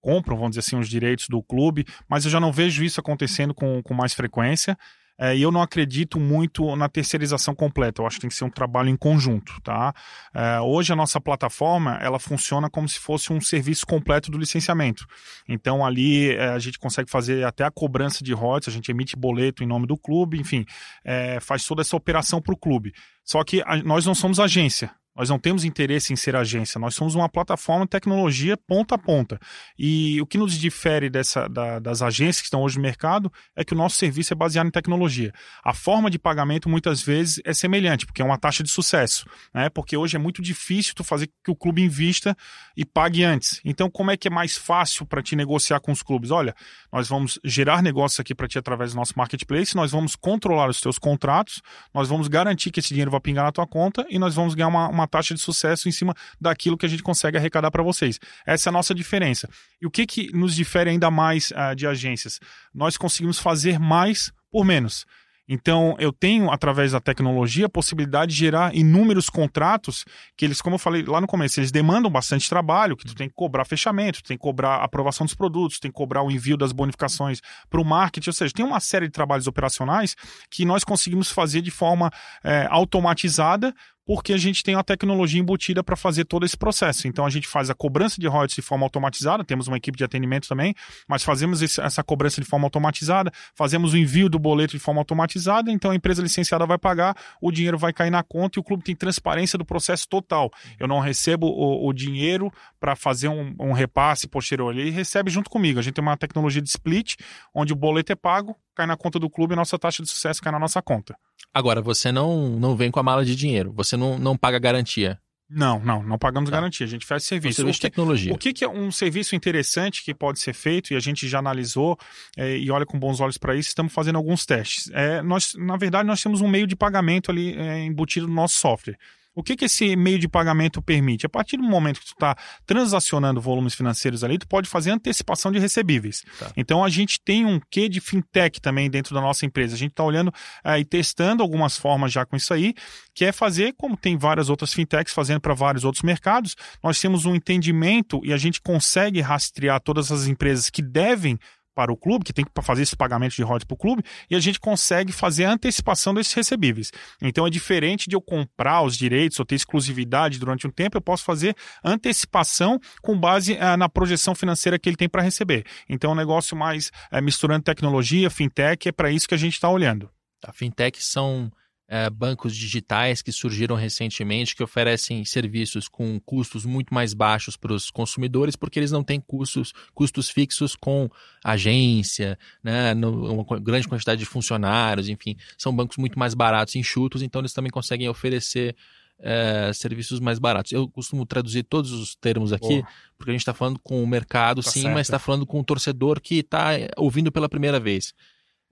compram, vamos dizer assim, os direitos do clube, mas eu já não vejo isso acontecendo com, com mais frequência. É, eu não acredito muito na terceirização completa. Eu acho que tem que ser um trabalho em conjunto, tá? É, hoje a nossa plataforma ela funciona como se fosse um serviço completo do licenciamento. Então ali é, a gente consegue fazer até a cobrança de royalties, a gente emite boleto em nome do clube, enfim, é, faz toda essa operação para o clube. Só que a, nós não somos agência. Nós não temos interesse em ser agência, nós somos uma plataforma de tecnologia ponta a ponta. E o que nos difere dessa, da, das agências que estão hoje no mercado é que o nosso serviço é baseado em tecnologia. A forma de pagamento muitas vezes é semelhante, porque é uma taxa de sucesso, né? Porque hoje é muito difícil tu fazer que o clube invista e pague antes. Então, como é que é mais fácil para te negociar com os clubes? Olha, nós vamos gerar negócios aqui para ti através do nosso marketplace, nós vamos controlar os teus contratos, nós vamos garantir que esse dinheiro vai pingar na tua conta e nós vamos ganhar uma, uma taxa de sucesso em cima daquilo que a gente consegue arrecadar para vocês. Essa é a nossa diferença. E o que, que nos difere ainda mais uh, de agências? Nós conseguimos fazer mais por menos. Então, eu tenho, através da tecnologia, a possibilidade de gerar inúmeros contratos que eles, como eu falei lá no começo, eles demandam bastante trabalho, que tu tem que cobrar fechamento, tu tem que cobrar aprovação dos produtos, tem que cobrar o envio das bonificações para o marketing, ou seja, tem uma série de trabalhos operacionais que nós conseguimos fazer de forma é, automatizada porque a gente tem uma tecnologia embutida para fazer todo esse processo. Então a gente faz a cobrança de royalties de forma automatizada, temos uma equipe de atendimento também, mas fazemos esse, essa cobrança de forma automatizada, fazemos o envio do boleto de forma automatizada, então a empresa licenciada vai pagar, o dinheiro vai cair na conta e o clube tem transparência do processo total. Eu não recebo o, o dinheiro para fazer um, um, repasse posterior ali, recebe junto comigo. A gente tem uma tecnologia de split, onde o boleto é pago, cai na conta do clube e nossa taxa de sucesso cai na nossa conta. Agora, você não, não vem com a mala de dinheiro, você não, não paga garantia. Não, não, não pagamos tá. garantia, a gente faz serviço. Um serviço de tecnologia. O que, que, é um serviço interessante que pode ser feito, e a gente já analisou é, e olha com bons olhos para isso, estamos fazendo alguns testes. É, nós, na verdade, nós temos um meio de pagamento ali é, embutido no nosso software. O que, que esse meio de pagamento permite? A partir do momento que tu está transacionando volumes financeiros ali, tu pode fazer antecipação de recebíveis. Tá. Então a gente tem um quê de fintech também dentro da nossa empresa. A gente está olhando uh, e testando algumas formas já com isso aí, que é fazer, como tem várias outras fintechs fazendo para vários outros mercados, nós temos um entendimento e a gente consegue rastrear todas as empresas que devem para o clube, que tem que fazer esse pagamento de royalties para o clube, e a gente consegue fazer a antecipação desses recebíveis. Então é diferente de eu comprar os direitos ou ter exclusividade durante um tempo, eu posso fazer antecipação com base ah, na projeção financeira que ele tem para receber. Então é um negócio mais eh, misturando tecnologia, fintech, é para isso que a gente está olhando. A fintech são é, bancos digitais que surgiram recentemente que oferecem serviços com custos muito mais baixos para os consumidores porque eles não têm custos, custos fixos com agência, né, uma grande quantidade de funcionários, enfim, são bancos muito mais baratos enxutos, então eles também conseguem oferecer é, serviços mais baratos. Eu costumo traduzir todos os termos aqui, Boa. porque a gente está falando com o mercado, tá sim, certo. mas está falando com o torcedor que está ouvindo pela primeira vez.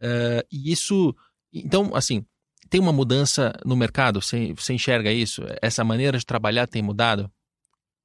É, e isso, então, assim, tem uma mudança no mercado? Você, você enxerga isso? Essa maneira de trabalhar tem mudado?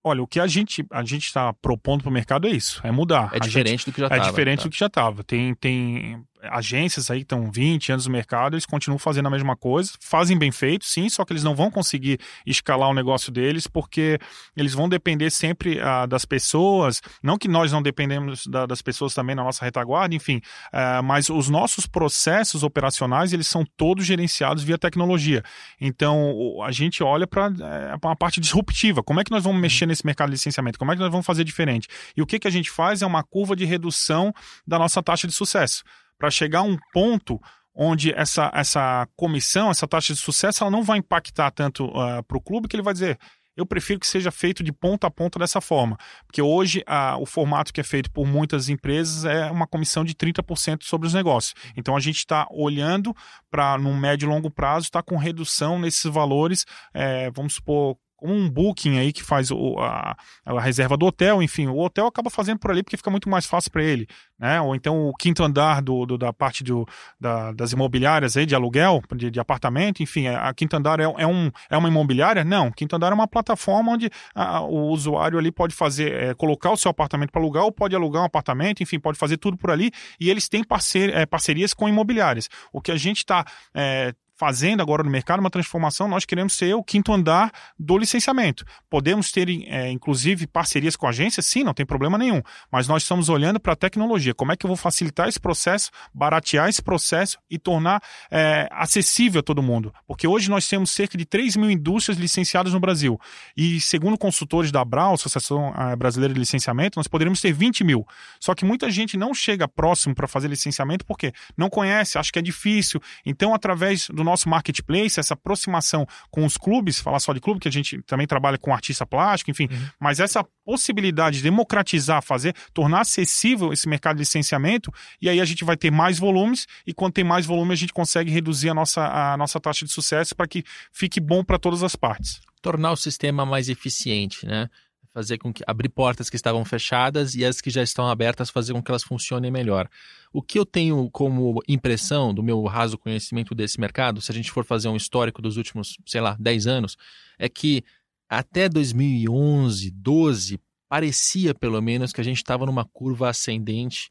Olha, o que a gente a gente está propondo para o mercado é isso, é mudar. É diferente gente, do que já estava. É diferente tá. do que já estava. Tem, tem agências aí que estão 20 anos no mercado, eles continuam fazendo a mesma coisa, fazem bem feito, sim, só que eles não vão conseguir escalar o negócio deles porque eles vão depender sempre uh, das pessoas, não que nós não dependemos da, das pessoas também na nossa retaguarda, enfim, uh, mas os nossos processos operacionais, eles são todos gerenciados via tecnologia. Então, a gente olha para uh, uma parte disruptiva, como é que nós vamos mexer nesse mercado de licenciamento, como é que nós vamos fazer diferente? E o que, que a gente faz é uma curva de redução da nossa taxa de sucesso para chegar a um ponto onde essa, essa comissão, essa taxa de sucesso, ela não vai impactar tanto uh, para o clube que ele vai dizer. Eu prefiro que seja feito de ponta a ponta dessa forma. Porque hoje uh, o formato que é feito por muitas empresas é uma comissão de 30% sobre os negócios. Então a gente está olhando para, no médio e longo prazo, estar tá com redução nesses valores, é, vamos supor, como um booking aí que faz o, a, a, reserva do hotel, enfim, o hotel acaba fazendo por ali porque fica muito mais fácil para ele, né? Ou então o quinto andar do, do da parte do, da, das imobiliárias aí de aluguel, de, de apartamento, enfim, a, a quinto andar é, é, um, é uma imobiliária? Não, quinto andar é uma plataforma onde a, o usuário ali pode fazer, é, colocar o seu apartamento para alugar ou pode alugar um apartamento, enfim, pode fazer tudo por ali e eles têm parcer, é, parcerias com imobiliárias. O que a gente está é, fazendo agora no mercado uma transformação, nós queremos ser o quinto andar do licenciamento. Podemos ter, é, inclusive, parcerias com agências? Sim, não tem problema nenhum. Mas nós estamos olhando para a tecnologia. Como é que eu vou facilitar esse processo, baratear esse processo e tornar é, acessível a todo mundo? Porque hoje nós temos cerca de 3 mil indústrias licenciadas no Brasil. E, segundo consultores da Brau, Associação é, Brasileira de Licenciamento, nós poderíamos ter 20 mil. Só que muita gente não chega próximo para fazer licenciamento porque não conhece, acha que é difícil. Então, através do nosso marketplace, essa aproximação com os clubes, falar só de clube, que a gente também trabalha com artista plástico, enfim, uhum. mas essa possibilidade de democratizar, fazer, tornar acessível esse mercado de licenciamento, e aí a gente vai ter mais volumes, e quando tem mais volume, a gente consegue reduzir a nossa, a nossa taxa de sucesso para que fique bom para todas as partes. Tornar o sistema mais eficiente, né? Fazer com que abrir portas que estavam fechadas e as que já estão abertas fazer com que elas funcionem melhor. O que eu tenho como impressão do meu raso conhecimento desse mercado, se a gente for fazer um histórico dos últimos, sei lá, 10 anos, é que até 2011, 12, parecia pelo menos que a gente estava numa curva ascendente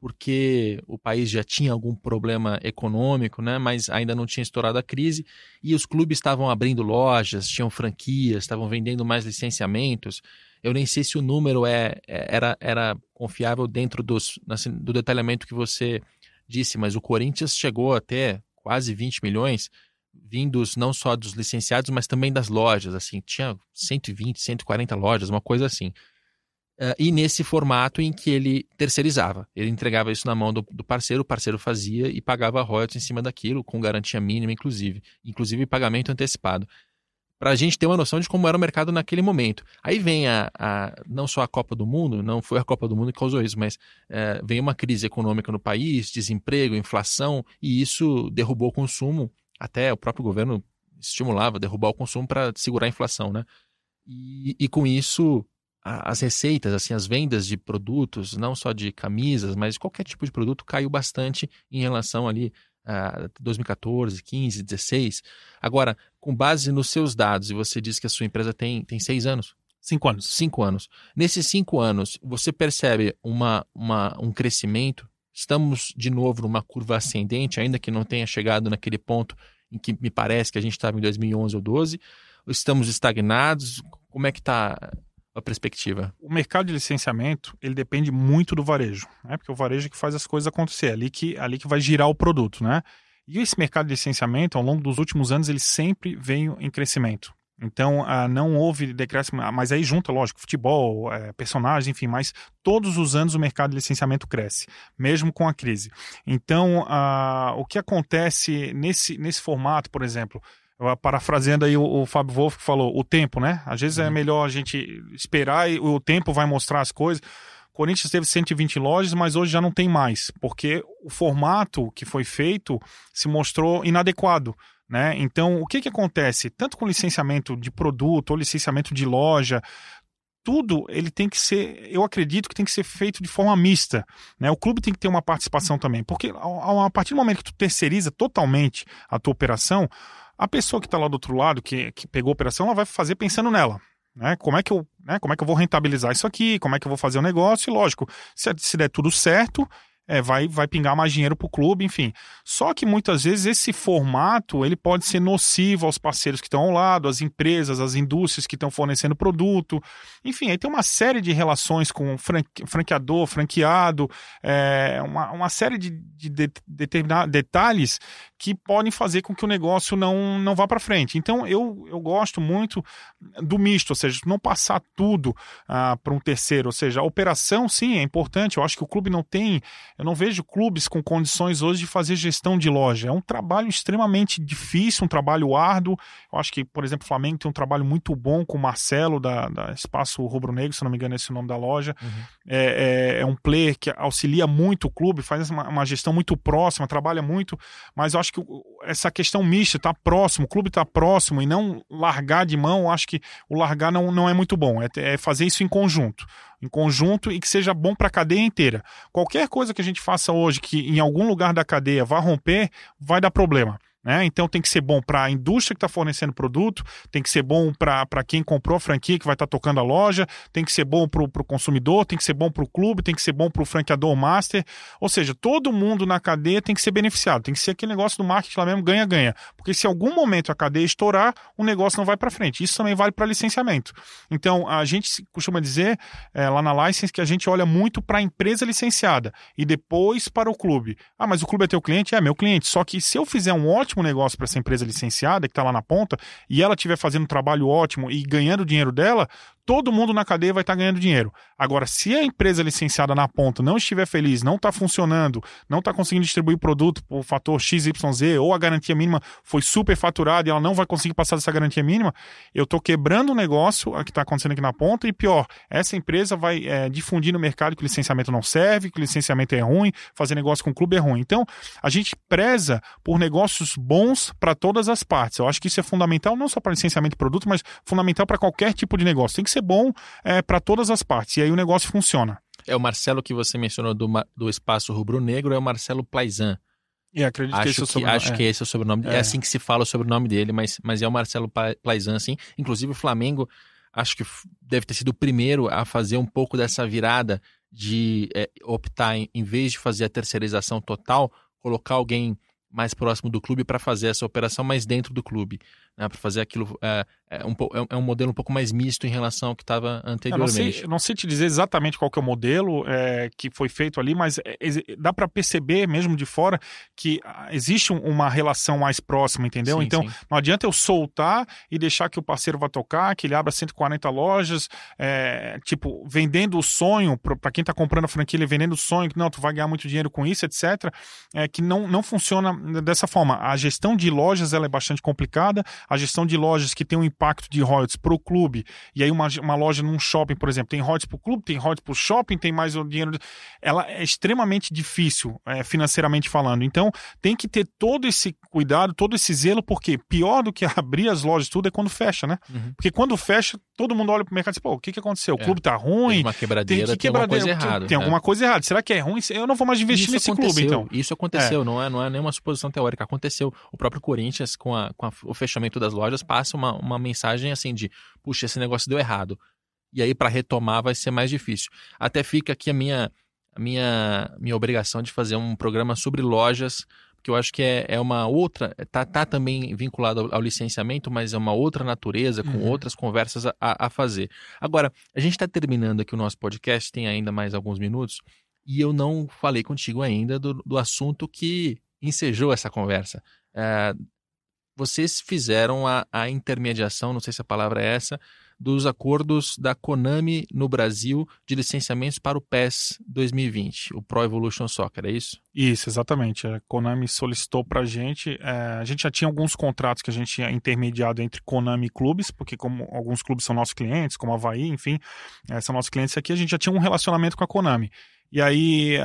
porque o país já tinha algum problema econômico, né, mas ainda não tinha estourado a crise, e os clubes estavam abrindo lojas, tinham franquias, estavam vendendo mais licenciamentos. Eu nem sei se o número é, é era, era confiável dentro dos, assim, do detalhamento que você disse, mas o Corinthians chegou até quase 20 milhões, vindos não só dos licenciados, mas também das lojas. Assim, tinha 120, 140 lojas, uma coisa assim. Uh, e nesse formato em que ele terceirizava. Ele entregava isso na mão do, do parceiro, o parceiro fazia e pagava royalties em cima daquilo, com garantia mínima, inclusive. Inclusive pagamento antecipado. Para a gente ter uma noção de como era o mercado naquele momento. Aí vem a, a, não só a Copa do Mundo, não foi a Copa do Mundo que causou isso, mas uh, vem uma crise econômica no país, desemprego, inflação, e isso derrubou o consumo. Até o próprio governo estimulava derrubar o consumo para segurar a inflação, né? E, e com isso as receitas, assim, as vendas de produtos, não só de camisas, mas qualquer tipo de produto caiu bastante em relação ali a 2014, 15, 16. Agora, com base nos seus dados, e você disse que a sua empresa tem, tem seis anos? Cinco anos. Cinco anos. Nesses cinco anos, você percebe uma, uma, um crescimento? Estamos de novo numa curva ascendente, ainda que não tenha chegado naquele ponto em que me parece que a gente estava em 2011 ou 12. Estamos estagnados? Como é que está a perspectiva? O mercado de licenciamento ele depende muito do varejo, né? porque o varejo é que faz as coisas acontecer, é ali que, ali que vai girar o produto. Né? E esse mercado de licenciamento, ao longo dos últimos anos, ele sempre veio em crescimento. Então, ah, não houve decréscimo, ah, mas aí junta, lógico, futebol, é, personagens, enfim, mas todos os anos o mercado de licenciamento cresce, mesmo com a crise. Então, ah, o que acontece nesse, nesse formato, por exemplo, parafraseando aí o, o Fábio Wolff que falou, o tempo, né? Às vezes é uhum. melhor a gente esperar e o tempo vai mostrar as coisas. Corinthians teve 120 lojas, mas hoje já não tem mais, porque o formato que foi feito se mostrou inadequado. Né? Então, o que, que acontece? Tanto com licenciamento de produto ou licenciamento de loja, tudo ele tem que ser, eu acredito que tem que ser feito de forma mista. Né? O clube tem que ter uma participação também, porque a, a partir do momento que tu terceiriza totalmente a tua operação, a pessoa que está lá do outro lado, que, que pegou a operação, ela vai fazer pensando nela. Né? Como, é que eu, né? Como é que eu vou rentabilizar isso aqui? Como é que eu vou fazer o negócio? E lógico, se, se der tudo certo, é, vai, vai pingar mais dinheiro para o clube, enfim. Só que muitas vezes esse formato ele pode ser nocivo aos parceiros que estão ao lado, às empresas, às indústrias que estão fornecendo produto. Enfim, aí tem uma série de relações com franqueador, franqueado, é, uma, uma série de, de, de determinados detalhes que podem fazer com que o negócio não, não vá para frente. Então eu, eu gosto muito do misto, ou seja, não passar tudo ah, para um terceiro. Ou seja, a operação sim é importante. Eu acho que o clube não tem eu não vejo clubes com condições hoje de fazer gestão de loja. É um trabalho extremamente difícil, um trabalho árduo. Eu acho que, por exemplo, o Flamengo tem um trabalho muito bom com o Marcelo, da, da Espaço Rubro Negro, se não me engano, é esse é o nome da loja. Uhum. É, é, é, um player que auxilia muito o clube, faz uma, uma, gestão muito próxima, trabalha muito. Mas eu acho que essa questão mista, tá próximo, o clube tá próximo e não largar de mão, eu acho que o largar não, não é muito bom. É, é fazer isso em conjunto em conjunto e que seja bom para a cadeia inteira. Qualquer coisa que a gente faça hoje que em algum lugar da cadeia vá romper, vai dar problema. Né? Então tem que ser bom para a indústria que está fornecendo produto, tem que ser bom para quem comprou a franquia que vai estar tá tocando a loja, tem que ser bom para o consumidor, tem que ser bom para o clube, tem que ser bom para o franqueador master. Ou seja, todo mundo na cadeia tem que ser beneficiado, tem que ser aquele negócio do marketing lá mesmo, ganha-ganha. Porque se algum momento a cadeia estourar, o negócio não vai para frente. Isso também vale para licenciamento. Então a gente costuma dizer é, lá na license que a gente olha muito para a empresa licenciada e depois para o clube. Ah, mas o clube é teu cliente? É meu cliente. Só que se eu fizer um ótimo ótimo negócio para essa empresa licenciada que está lá na ponta e ela estiver fazendo um trabalho ótimo e ganhando o dinheiro dela, todo mundo na cadeia vai estar tá ganhando dinheiro. Agora, se a empresa licenciada na ponta não estiver feliz, não está funcionando, não está conseguindo distribuir o produto por fator XYZ, ou a garantia mínima foi super faturada e ela não vai conseguir passar dessa garantia mínima, eu estou quebrando o negócio que está acontecendo aqui na ponta, e pior, essa empresa vai é, difundir no mercado que o licenciamento não serve, que o licenciamento é ruim, fazer negócio com o clube é ruim. Então, a gente preza por negócios bons para todas as partes. Eu acho que isso é fundamental, não só para licenciamento de produto, mas fundamental para qualquer tipo de negócio. Tem que ser bom é, para todas as partes. E aí o negócio funciona. É o Marcelo que você mencionou do, do Espaço Rubro-Negro, é o Marcelo Plaizan. E acredito acho que esse é o sobrenome. Acho é. que esse é o sobrenome. É. é assim que se fala o sobrenome dele, mas, mas é o Marcelo Plaizan, sim. Inclusive o Flamengo, acho que deve ter sido o primeiro a fazer um pouco dessa virada de é, optar, em, em vez de fazer a terceirização total, colocar alguém mais próximo do clube para fazer essa operação, mas dentro do clube né, para fazer aquilo. É, é, um, é, é um modelo um pouco mais misto em relação ao que estava anteriormente. Eu não, sei, não sei te dizer exatamente qual que é o modelo é, que foi feito ali, mas é, dá para perceber mesmo de fora que ah, existe uma relação mais próxima, entendeu? Sim, então sim. não adianta eu soltar e deixar que o parceiro vá tocar, que ele abra 140 lojas, é, tipo, vendendo o sonho, para quem está comprando a franquia, ele vendendo o sonho, que não, tu vai ganhar muito dinheiro com isso, etc. É, que não, não funciona dessa forma. A gestão de lojas ela é bastante complicada, a gestão de lojas que tem um impacto de royalties para o clube, e aí uma, uma loja num shopping, por exemplo, tem royalties para o clube, tem royalties para o shopping, tem mais o dinheiro. Ela é extremamente difícil, é, financeiramente falando. Então, tem que ter todo esse cuidado, todo esse zelo, porque pior do que abrir as lojas tudo é quando fecha, né? Uhum. Porque quando fecha, todo mundo olha para o mercado e diz, pô, o que, que aconteceu? O é. clube tá ruim. Tem uma quebradeira, tem, que quebradeira, tem alguma coisa errada. Tem, alguma coisa errada. Será que é ruim? Eu não vou mais investir Isso nesse clube, então. Isso aconteceu, é. não, é, não é nenhuma suposição teórica. Aconteceu. O próprio Corinthians, com, a, com a, o fechamento das lojas, passa uma, uma mensagem assim de, puxa, esse negócio deu errado. E aí, para retomar, vai ser mais difícil. Até fica aqui a minha, a minha, minha obrigação de fazer um programa sobre lojas que eu acho que é, é uma outra, tá, tá também vinculado ao, ao licenciamento, mas é uma outra natureza, com uhum. outras conversas a, a, fazer. Agora, a gente está terminando aqui o nosso podcast, tem ainda mais alguns minutos, e eu não falei contigo ainda do, do assunto que ensejou essa conversa. É, vocês fizeram a, a intermediação, não sei se a palavra é essa, dos acordos da Konami no Brasil de licenciamentos para o PES 2020, o Pro Evolution Soccer, é isso? Isso, exatamente. A Konami solicitou para a gente. É, a gente já tinha alguns contratos que a gente tinha intermediado entre Konami e clubes, porque como alguns clubes são nossos clientes, como Havaí, enfim, é, são nossos clientes aqui, a gente já tinha um relacionamento com a Konami. E aí,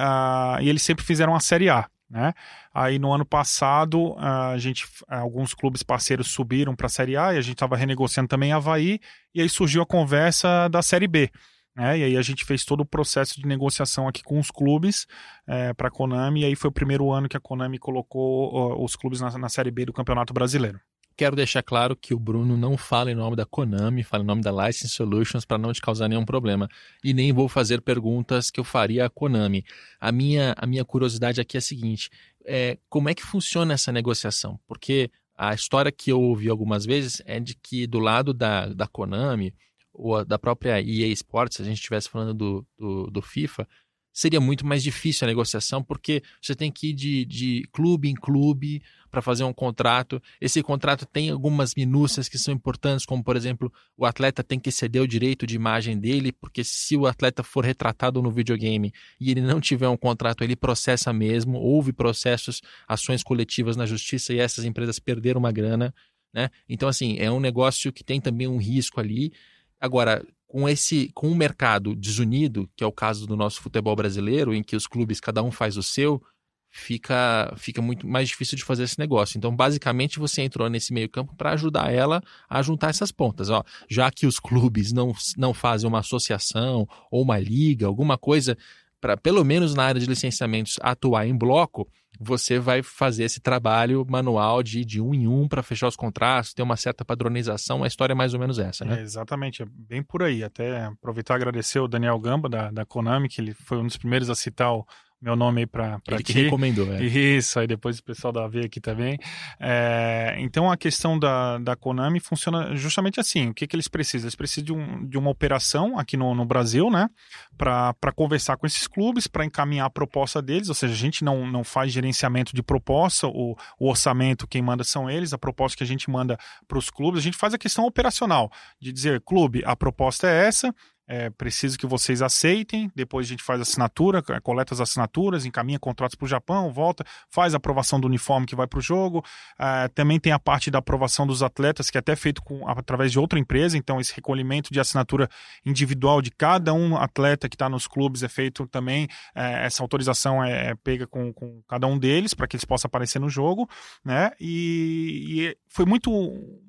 e eles sempre fizeram a Série A. Né? Aí no ano passado, a gente, alguns clubes parceiros subiram para a Série A e a gente estava renegociando também Havaí, e aí surgiu a conversa da Série B. Né? E aí a gente fez todo o processo de negociação aqui com os clubes é, para a Konami, e aí foi o primeiro ano que a Konami colocou os clubes na, na Série B do Campeonato Brasileiro. Quero deixar claro que o Bruno não fala em nome da Konami, fala em nome da License Solutions para não te causar nenhum problema. E nem vou fazer perguntas que eu faria à Konami. A minha, a minha curiosidade aqui é a seguinte: é, como é que funciona essa negociação? Porque a história que eu ouvi algumas vezes é de que do lado da, da Konami ou da própria EA Sports, se a gente estivesse falando do, do, do FIFA, seria muito mais difícil a negociação, porque você tem que ir de, de clube em clube para fazer um contrato. Esse contrato tem algumas minúcias que são importantes, como, por exemplo, o atleta tem que ceder o direito de imagem dele, porque se o atleta for retratado no videogame e ele não tiver um contrato, ele processa mesmo. Houve processos, ações coletivas na justiça e essas empresas perderam uma grana. Né? Então, assim, é um negócio que tem também um risco ali. Agora, com esse com um mercado desunido, que é o caso do nosso futebol brasileiro, em que os clubes cada um faz o seu, fica fica muito mais difícil de fazer esse negócio. Então, basicamente, você entrou nesse meio-campo para ajudar ela a juntar essas pontas, ó. Já que os clubes não não fazem uma associação ou uma liga, alguma coisa para pelo menos na área de licenciamentos atuar em bloco, você vai fazer esse trabalho manual de, de um em um para fechar os contratos, ter uma certa padronização. A história é mais ou menos essa, né? É, exatamente, é bem por aí. Até aproveitar e agradecer o Daniel Gamba, da, da Konami, que ele foi um dos primeiros a citar o, meu nome aí para ti. Ele que recomendou, é. Isso, aí depois o pessoal da V aqui também. É, então a questão da, da Konami funciona justamente assim. O que, que eles precisam? Eles precisam de, um, de uma operação aqui no, no Brasil, né? Para conversar com esses clubes, para encaminhar a proposta deles. Ou seja, a gente não, não faz gerenciamento de proposta, o, o orçamento quem manda são eles, a proposta que a gente manda para os clubes, a gente faz a questão operacional, de dizer, clube, a proposta é essa, é preciso que vocês aceitem. Depois a gente faz assinatura, coleta as assinaturas, encaminha contratos para o Japão, volta, faz a aprovação do uniforme que vai para o jogo. É, também tem a parte da aprovação dos atletas, que é até feito com, através de outra empresa. Então, esse recolhimento de assinatura individual de cada um atleta que está nos clubes é feito também. É, essa autorização é, é pega com, com cada um deles para que eles possam aparecer no jogo. Né? E, e foi muito,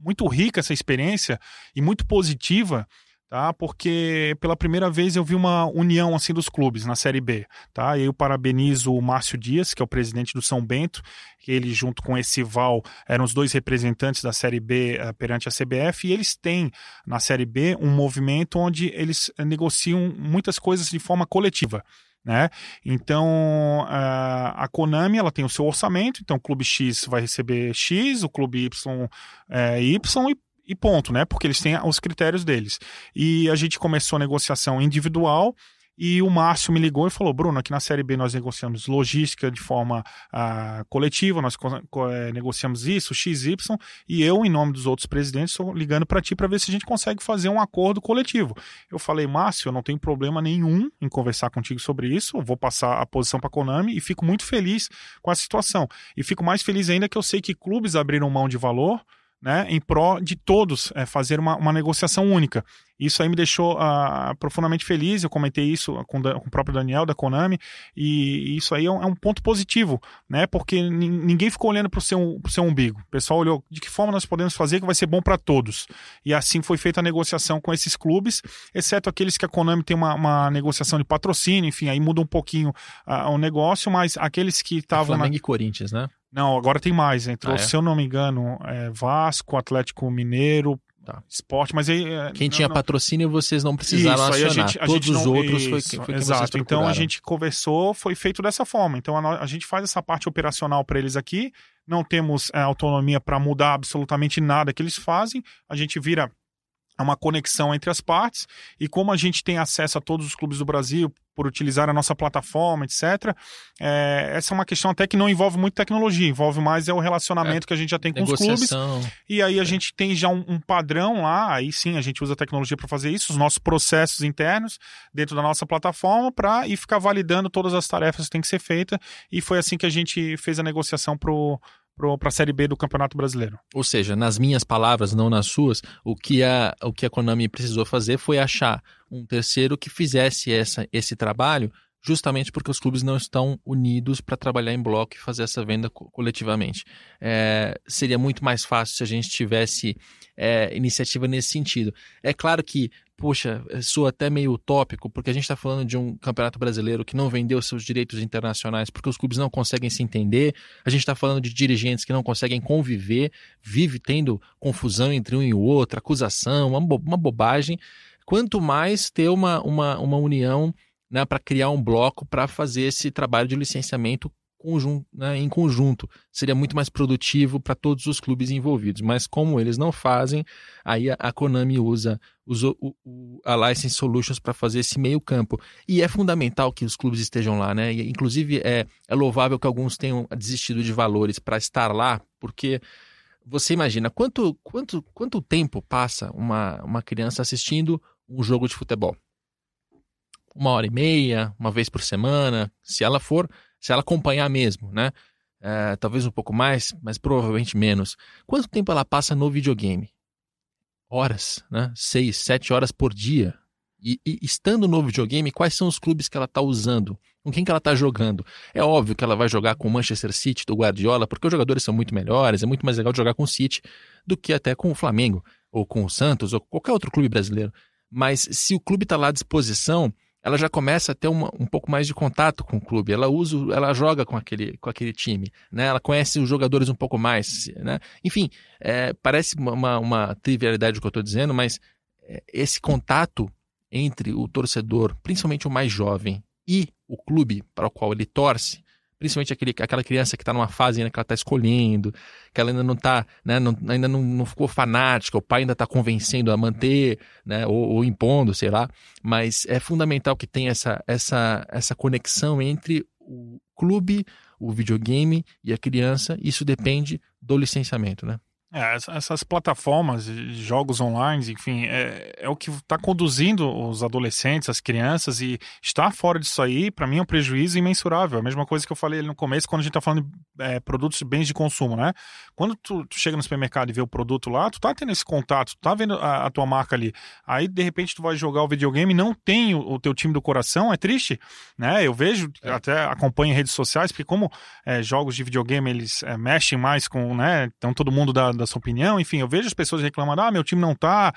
muito rica essa experiência e muito positiva tá? Porque pela primeira vez eu vi uma união assim dos clubes na Série B, tá? E eu parabenizo o Márcio Dias, que é o presidente do São Bento, ele junto com esse Val eram os dois representantes da Série B uh, perante a CBF e eles têm na Série B um movimento onde eles negociam muitas coisas de forma coletiva. Né? Então a Konami ela tem o seu orçamento, então o clube X vai receber X, o clube Y é, Y e e ponto, né? Porque eles têm os critérios deles. E a gente começou a negociação individual. E o Márcio me ligou e falou: Bruno, aqui na Série B nós negociamos logística de forma uh, coletiva, nós é, negociamos isso, XY, e eu, em nome dos outros presidentes, estou ligando para ti para ver se a gente consegue fazer um acordo coletivo. Eu falei: Márcio, eu não tenho problema nenhum em conversar contigo sobre isso, vou passar a posição para Konami e fico muito feliz com a situação. E fico mais feliz ainda que eu sei que clubes abriram mão de valor né, em pró de todos é, fazer uma, uma negociação única. Isso aí me deixou uh, profundamente feliz. Eu comentei isso com, com, o próprio Daniel da Konami, e isso aí é um, é um ponto positivo, né? Porque ninguém ficou olhando para o seu, seu umbigo. O pessoal olhou de que forma nós podemos fazer que vai ser bom para todos. E assim foi feita a negociação com esses clubes, exceto aqueles que a Konami tem uma, uma negociação de patrocínio, enfim, aí muda um pouquinho uh, o negócio, mas aqueles que estavam. Flamengo na... e Corinthians, né? Não, agora tem mais. Entrou, ah, é? se eu não me engano, é Vasco, Atlético Mineiro, tá. Esporte, mas aí. É, Quem não, tinha não... patrocínio vocês não precisaram isso, acionar. A gente, a Todos os não... outros foi, foi Exato. Então a gente conversou, foi feito dessa forma. Então a, a gente faz essa parte operacional para eles aqui. Não temos é, autonomia para mudar absolutamente nada que eles fazem. A gente vira uma conexão entre as partes e como a gente tem acesso a todos os clubes do Brasil por utilizar a nossa plataforma, etc. É, essa é uma questão até que não envolve muito tecnologia, envolve mais é o relacionamento é, que a gente já tem com os clubes. E aí a é. gente tem já um, um, padrão lá, aí sim a gente usa a tecnologia para fazer isso, os nossos processos internos dentro da nossa plataforma para ir ficar validando todas as tarefas que tem que ser feita. E foi assim que a gente fez a negociação pro para a Série B do Campeonato Brasileiro. Ou seja, nas minhas palavras, não nas suas, o que a, o que a Konami precisou fazer foi achar um terceiro que fizesse essa, esse trabalho, justamente porque os clubes não estão unidos para trabalhar em bloco e fazer essa venda coletivamente. É, seria muito mais fácil se a gente tivesse é, iniciativa nesse sentido. É claro que poxa, sou até meio utópico, porque a gente está falando de um campeonato brasileiro que não vendeu seus direitos internacionais porque os clubes não conseguem se entender, a gente está falando de dirigentes que não conseguem conviver, vive tendo confusão entre um e o outro, acusação, uma, bo uma bobagem. Quanto mais ter uma, uma, uma união né, para criar um bloco para fazer esse trabalho de licenciamento conjunto, né, em conjunto. Seria muito mais produtivo para todos os clubes envolvidos. Mas como eles não fazem, aí a, a Konami usa, usa o, o, a License Solutions para fazer esse meio campo. E é fundamental que os clubes estejam lá, né? E, inclusive é, é louvável que alguns tenham desistido de valores para estar lá, porque você imagina quanto, quanto, quanto tempo passa uma, uma criança assistindo um jogo de futebol? Uma hora e meia, uma vez por semana, se ela for se ela acompanhar mesmo, né? É, talvez um pouco mais, mas provavelmente menos. Quanto tempo ela passa no videogame? Horas, né? Seis, sete horas por dia. E, e estando no videogame, quais são os clubes que ela está usando? Com quem que ela está jogando? É óbvio que ela vai jogar com o Manchester City do Guardiola, porque os jogadores são muito melhores, é muito mais legal jogar com o City do que até com o Flamengo, ou com o Santos, ou qualquer outro clube brasileiro. Mas se o clube está lá à disposição, ela já começa a ter uma, um pouco mais de contato com o clube. Ela usa, ela joga com aquele, com aquele time, né? Ela conhece os jogadores um pouco mais, né? Enfim, é, parece uma, uma trivialidade o que eu estou dizendo, mas é, esse contato entre o torcedor, principalmente o mais jovem, e o clube para o qual ele torce, principalmente aquele, aquela criança que está numa fase ainda que ela está escolhendo, que ela ainda não está, né, não, ainda não, não, ficou fanática, o pai ainda está convencendo a manter, né, ou, ou, impondo, sei lá, mas é fundamental que tenha essa, essa, essa conexão entre o clube, o videogame e a criança, isso depende do licenciamento, né? É, essas plataformas, jogos online, enfim, é, é o que está conduzindo os adolescentes, as crianças, e estar fora disso aí, para mim, é um prejuízo imensurável. A mesma coisa que eu falei no começo, quando a gente está falando de é, produtos e bens de consumo, né? Quando tu, tu, chega no supermercado e vê o produto lá, tu tá tendo esse contato, tu tá vendo a, a tua marca ali. Aí, de repente, tu vai jogar o videogame e não tem o, o teu time do coração, é triste, né? Eu vejo, é. até acompanho em redes sociais, porque como é, jogos de videogame, eles é, mexem mais com, né? Então, todo mundo da da sua opinião. Enfim, eu vejo as pessoas reclamando: ah, meu time não tá.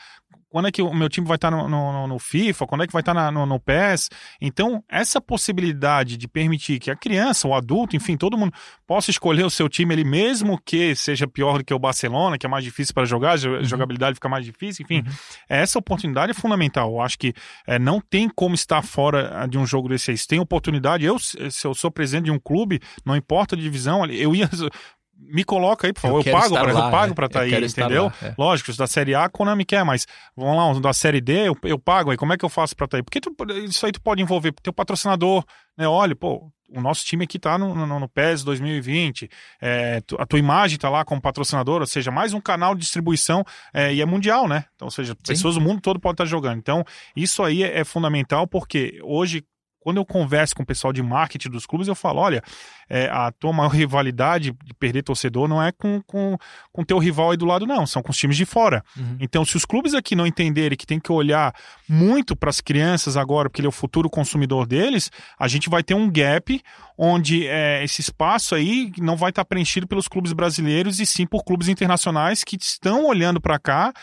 Quando é que o meu time vai estar tá no, no, no, FIFA? Quando é que vai estar tá no, no PES? Então, essa possibilidade de permitir que a criança, o adulto, enfim, todo mundo possa escolher o seu time, ele mesmo que seja pior do que o Barcelona, que é mais difícil para jogar, a uhum. jogabilidade fica mais difícil, enfim, uhum. essa oportunidade é fundamental. Eu acho que é, não tem como estar fora ah, de um jogo desse aí. Se tem oportunidade, eu, se eu sou presidente de um clube, não importa a divisão, eu ia me coloca aí, por favor. Eu, eu pago para eu pago para estar tá aí, entendeu? Lá, é. Lógico, da série A, a Konami quer, mas vamos lá, da série D, eu, eu pago aí. Como é que eu faço para estar tá aí? Porque tu, isso aí tu pode envolver teu patrocinador, né? Olha, pô, o nosso time aqui tá no, no, no PES 2020, é, a tua imagem tá lá como patrocinador, ou seja, mais um canal de distribuição é, e é mundial, né? Então, ou seja, Sim. pessoas do mundo todo podem estar tá jogando. Então, isso aí é, é fundamental porque hoje quando eu converso com o pessoal de marketing dos clubes, eu falo: olha, é, a tua maior rivalidade de perder torcedor não é com o com, com teu rival aí do lado, não, são com os times de fora. Uhum. Então, se os clubes aqui não entenderem que tem que olhar muito para as crianças agora, porque ele é o futuro consumidor deles, a gente vai ter um gap onde é, esse espaço aí não vai estar preenchido pelos clubes brasileiros e sim por clubes internacionais que estão olhando para cá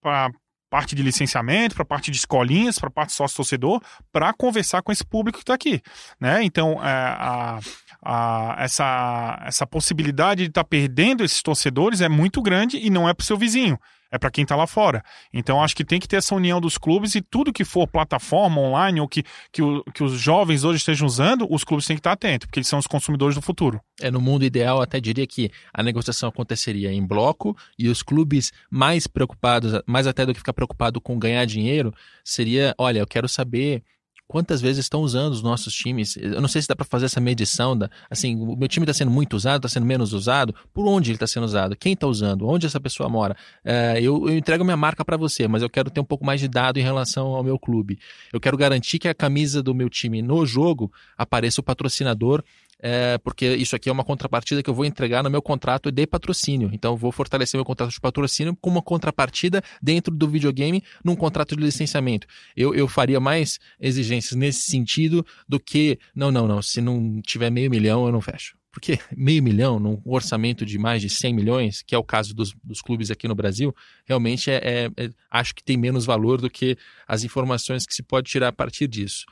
para parte de licenciamento, para parte de escolinhas, para parte sócio-torcedor, para conversar com esse público que está aqui. Né? Então, é, a, a, essa, essa possibilidade de estar tá perdendo esses torcedores é muito grande e não é para o seu vizinho é para quem está lá fora. Então acho que tem que ter essa união dos clubes e tudo que for plataforma online ou que, que, o, que os jovens hoje estejam usando, os clubes têm que estar atentos, porque eles são os consumidores do futuro. É, no mundo ideal, até diria que a negociação aconteceria em bloco e os clubes mais preocupados, mais até do que ficar preocupado com ganhar dinheiro, seria, olha, eu quero saber quantas vezes estão usando os nossos times. Eu não sei se dá para fazer essa medição. Da, assim, o meu time está sendo muito usado, está sendo menos usado. Por onde ele está sendo usado? Quem está usando? Onde essa pessoa mora? É, eu, eu, entrego minha marca para você, mas eu quero ter um pouco mais de dado em relação ao meu clube. Eu quero garantir que a camisa do meu time no jogo apareça o patrocinador é, porque isso aqui é uma contrapartida que eu vou entregar no meu contrato de patrocínio. Então, eu vou fortalecer meu contrato de patrocínio com uma contrapartida dentro do videogame num contrato de licenciamento. Eu, eu faria mais exigências nesse sentido do que, não, não, não, se não tiver meio milhão, eu não fecho. Porque meio milhão, num orçamento de mais de 100 milhões, que é o caso dos, dos clubes aqui no Brasil, realmente é, é, é, acho que tem menos valor do que as informações que se pode tirar a partir disso.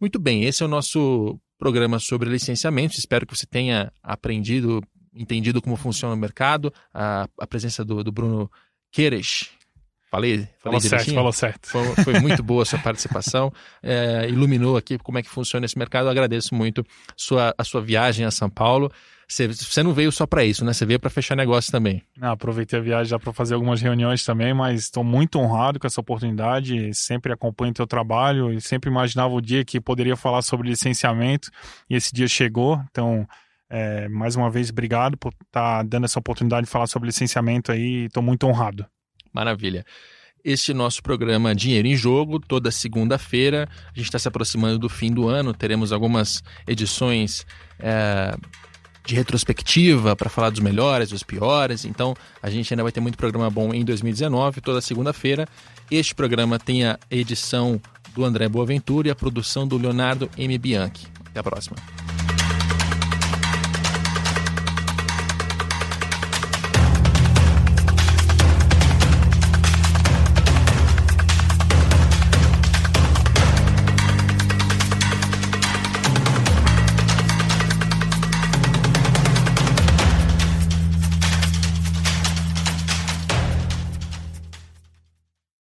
Muito bem, esse é o nosso programa sobre licenciamento. Espero que você tenha aprendido, entendido como funciona o mercado, a, a presença do, do Bruno Queires. Falei, falei falou certo, falou certo. Foi, foi muito boa a sua participação, é, iluminou aqui como é que funciona esse mercado. Eu agradeço muito sua, a sua viagem a São Paulo. Você, você não veio só para isso, né? Você veio para fechar negócio também. Não, aproveitei a viagem já para fazer algumas reuniões também, mas estou muito honrado com essa oportunidade. Sempre acompanho o teu trabalho e sempre imaginava o dia que poderia falar sobre licenciamento e esse dia chegou. Então, é, mais uma vez, obrigado por estar tá dando essa oportunidade de falar sobre licenciamento aí. Estou muito honrado. Maravilha este nosso programa Dinheiro em Jogo, toda segunda-feira. A gente está se aproximando do fim do ano, teremos algumas edições é, de retrospectiva para falar dos melhores, dos piores. Então, a gente ainda vai ter muito programa bom em 2019, toda segunda-feira. Este programa tem a edição do André Boaventura e a produção do Leonardo M. Bianchi. Até a próxima.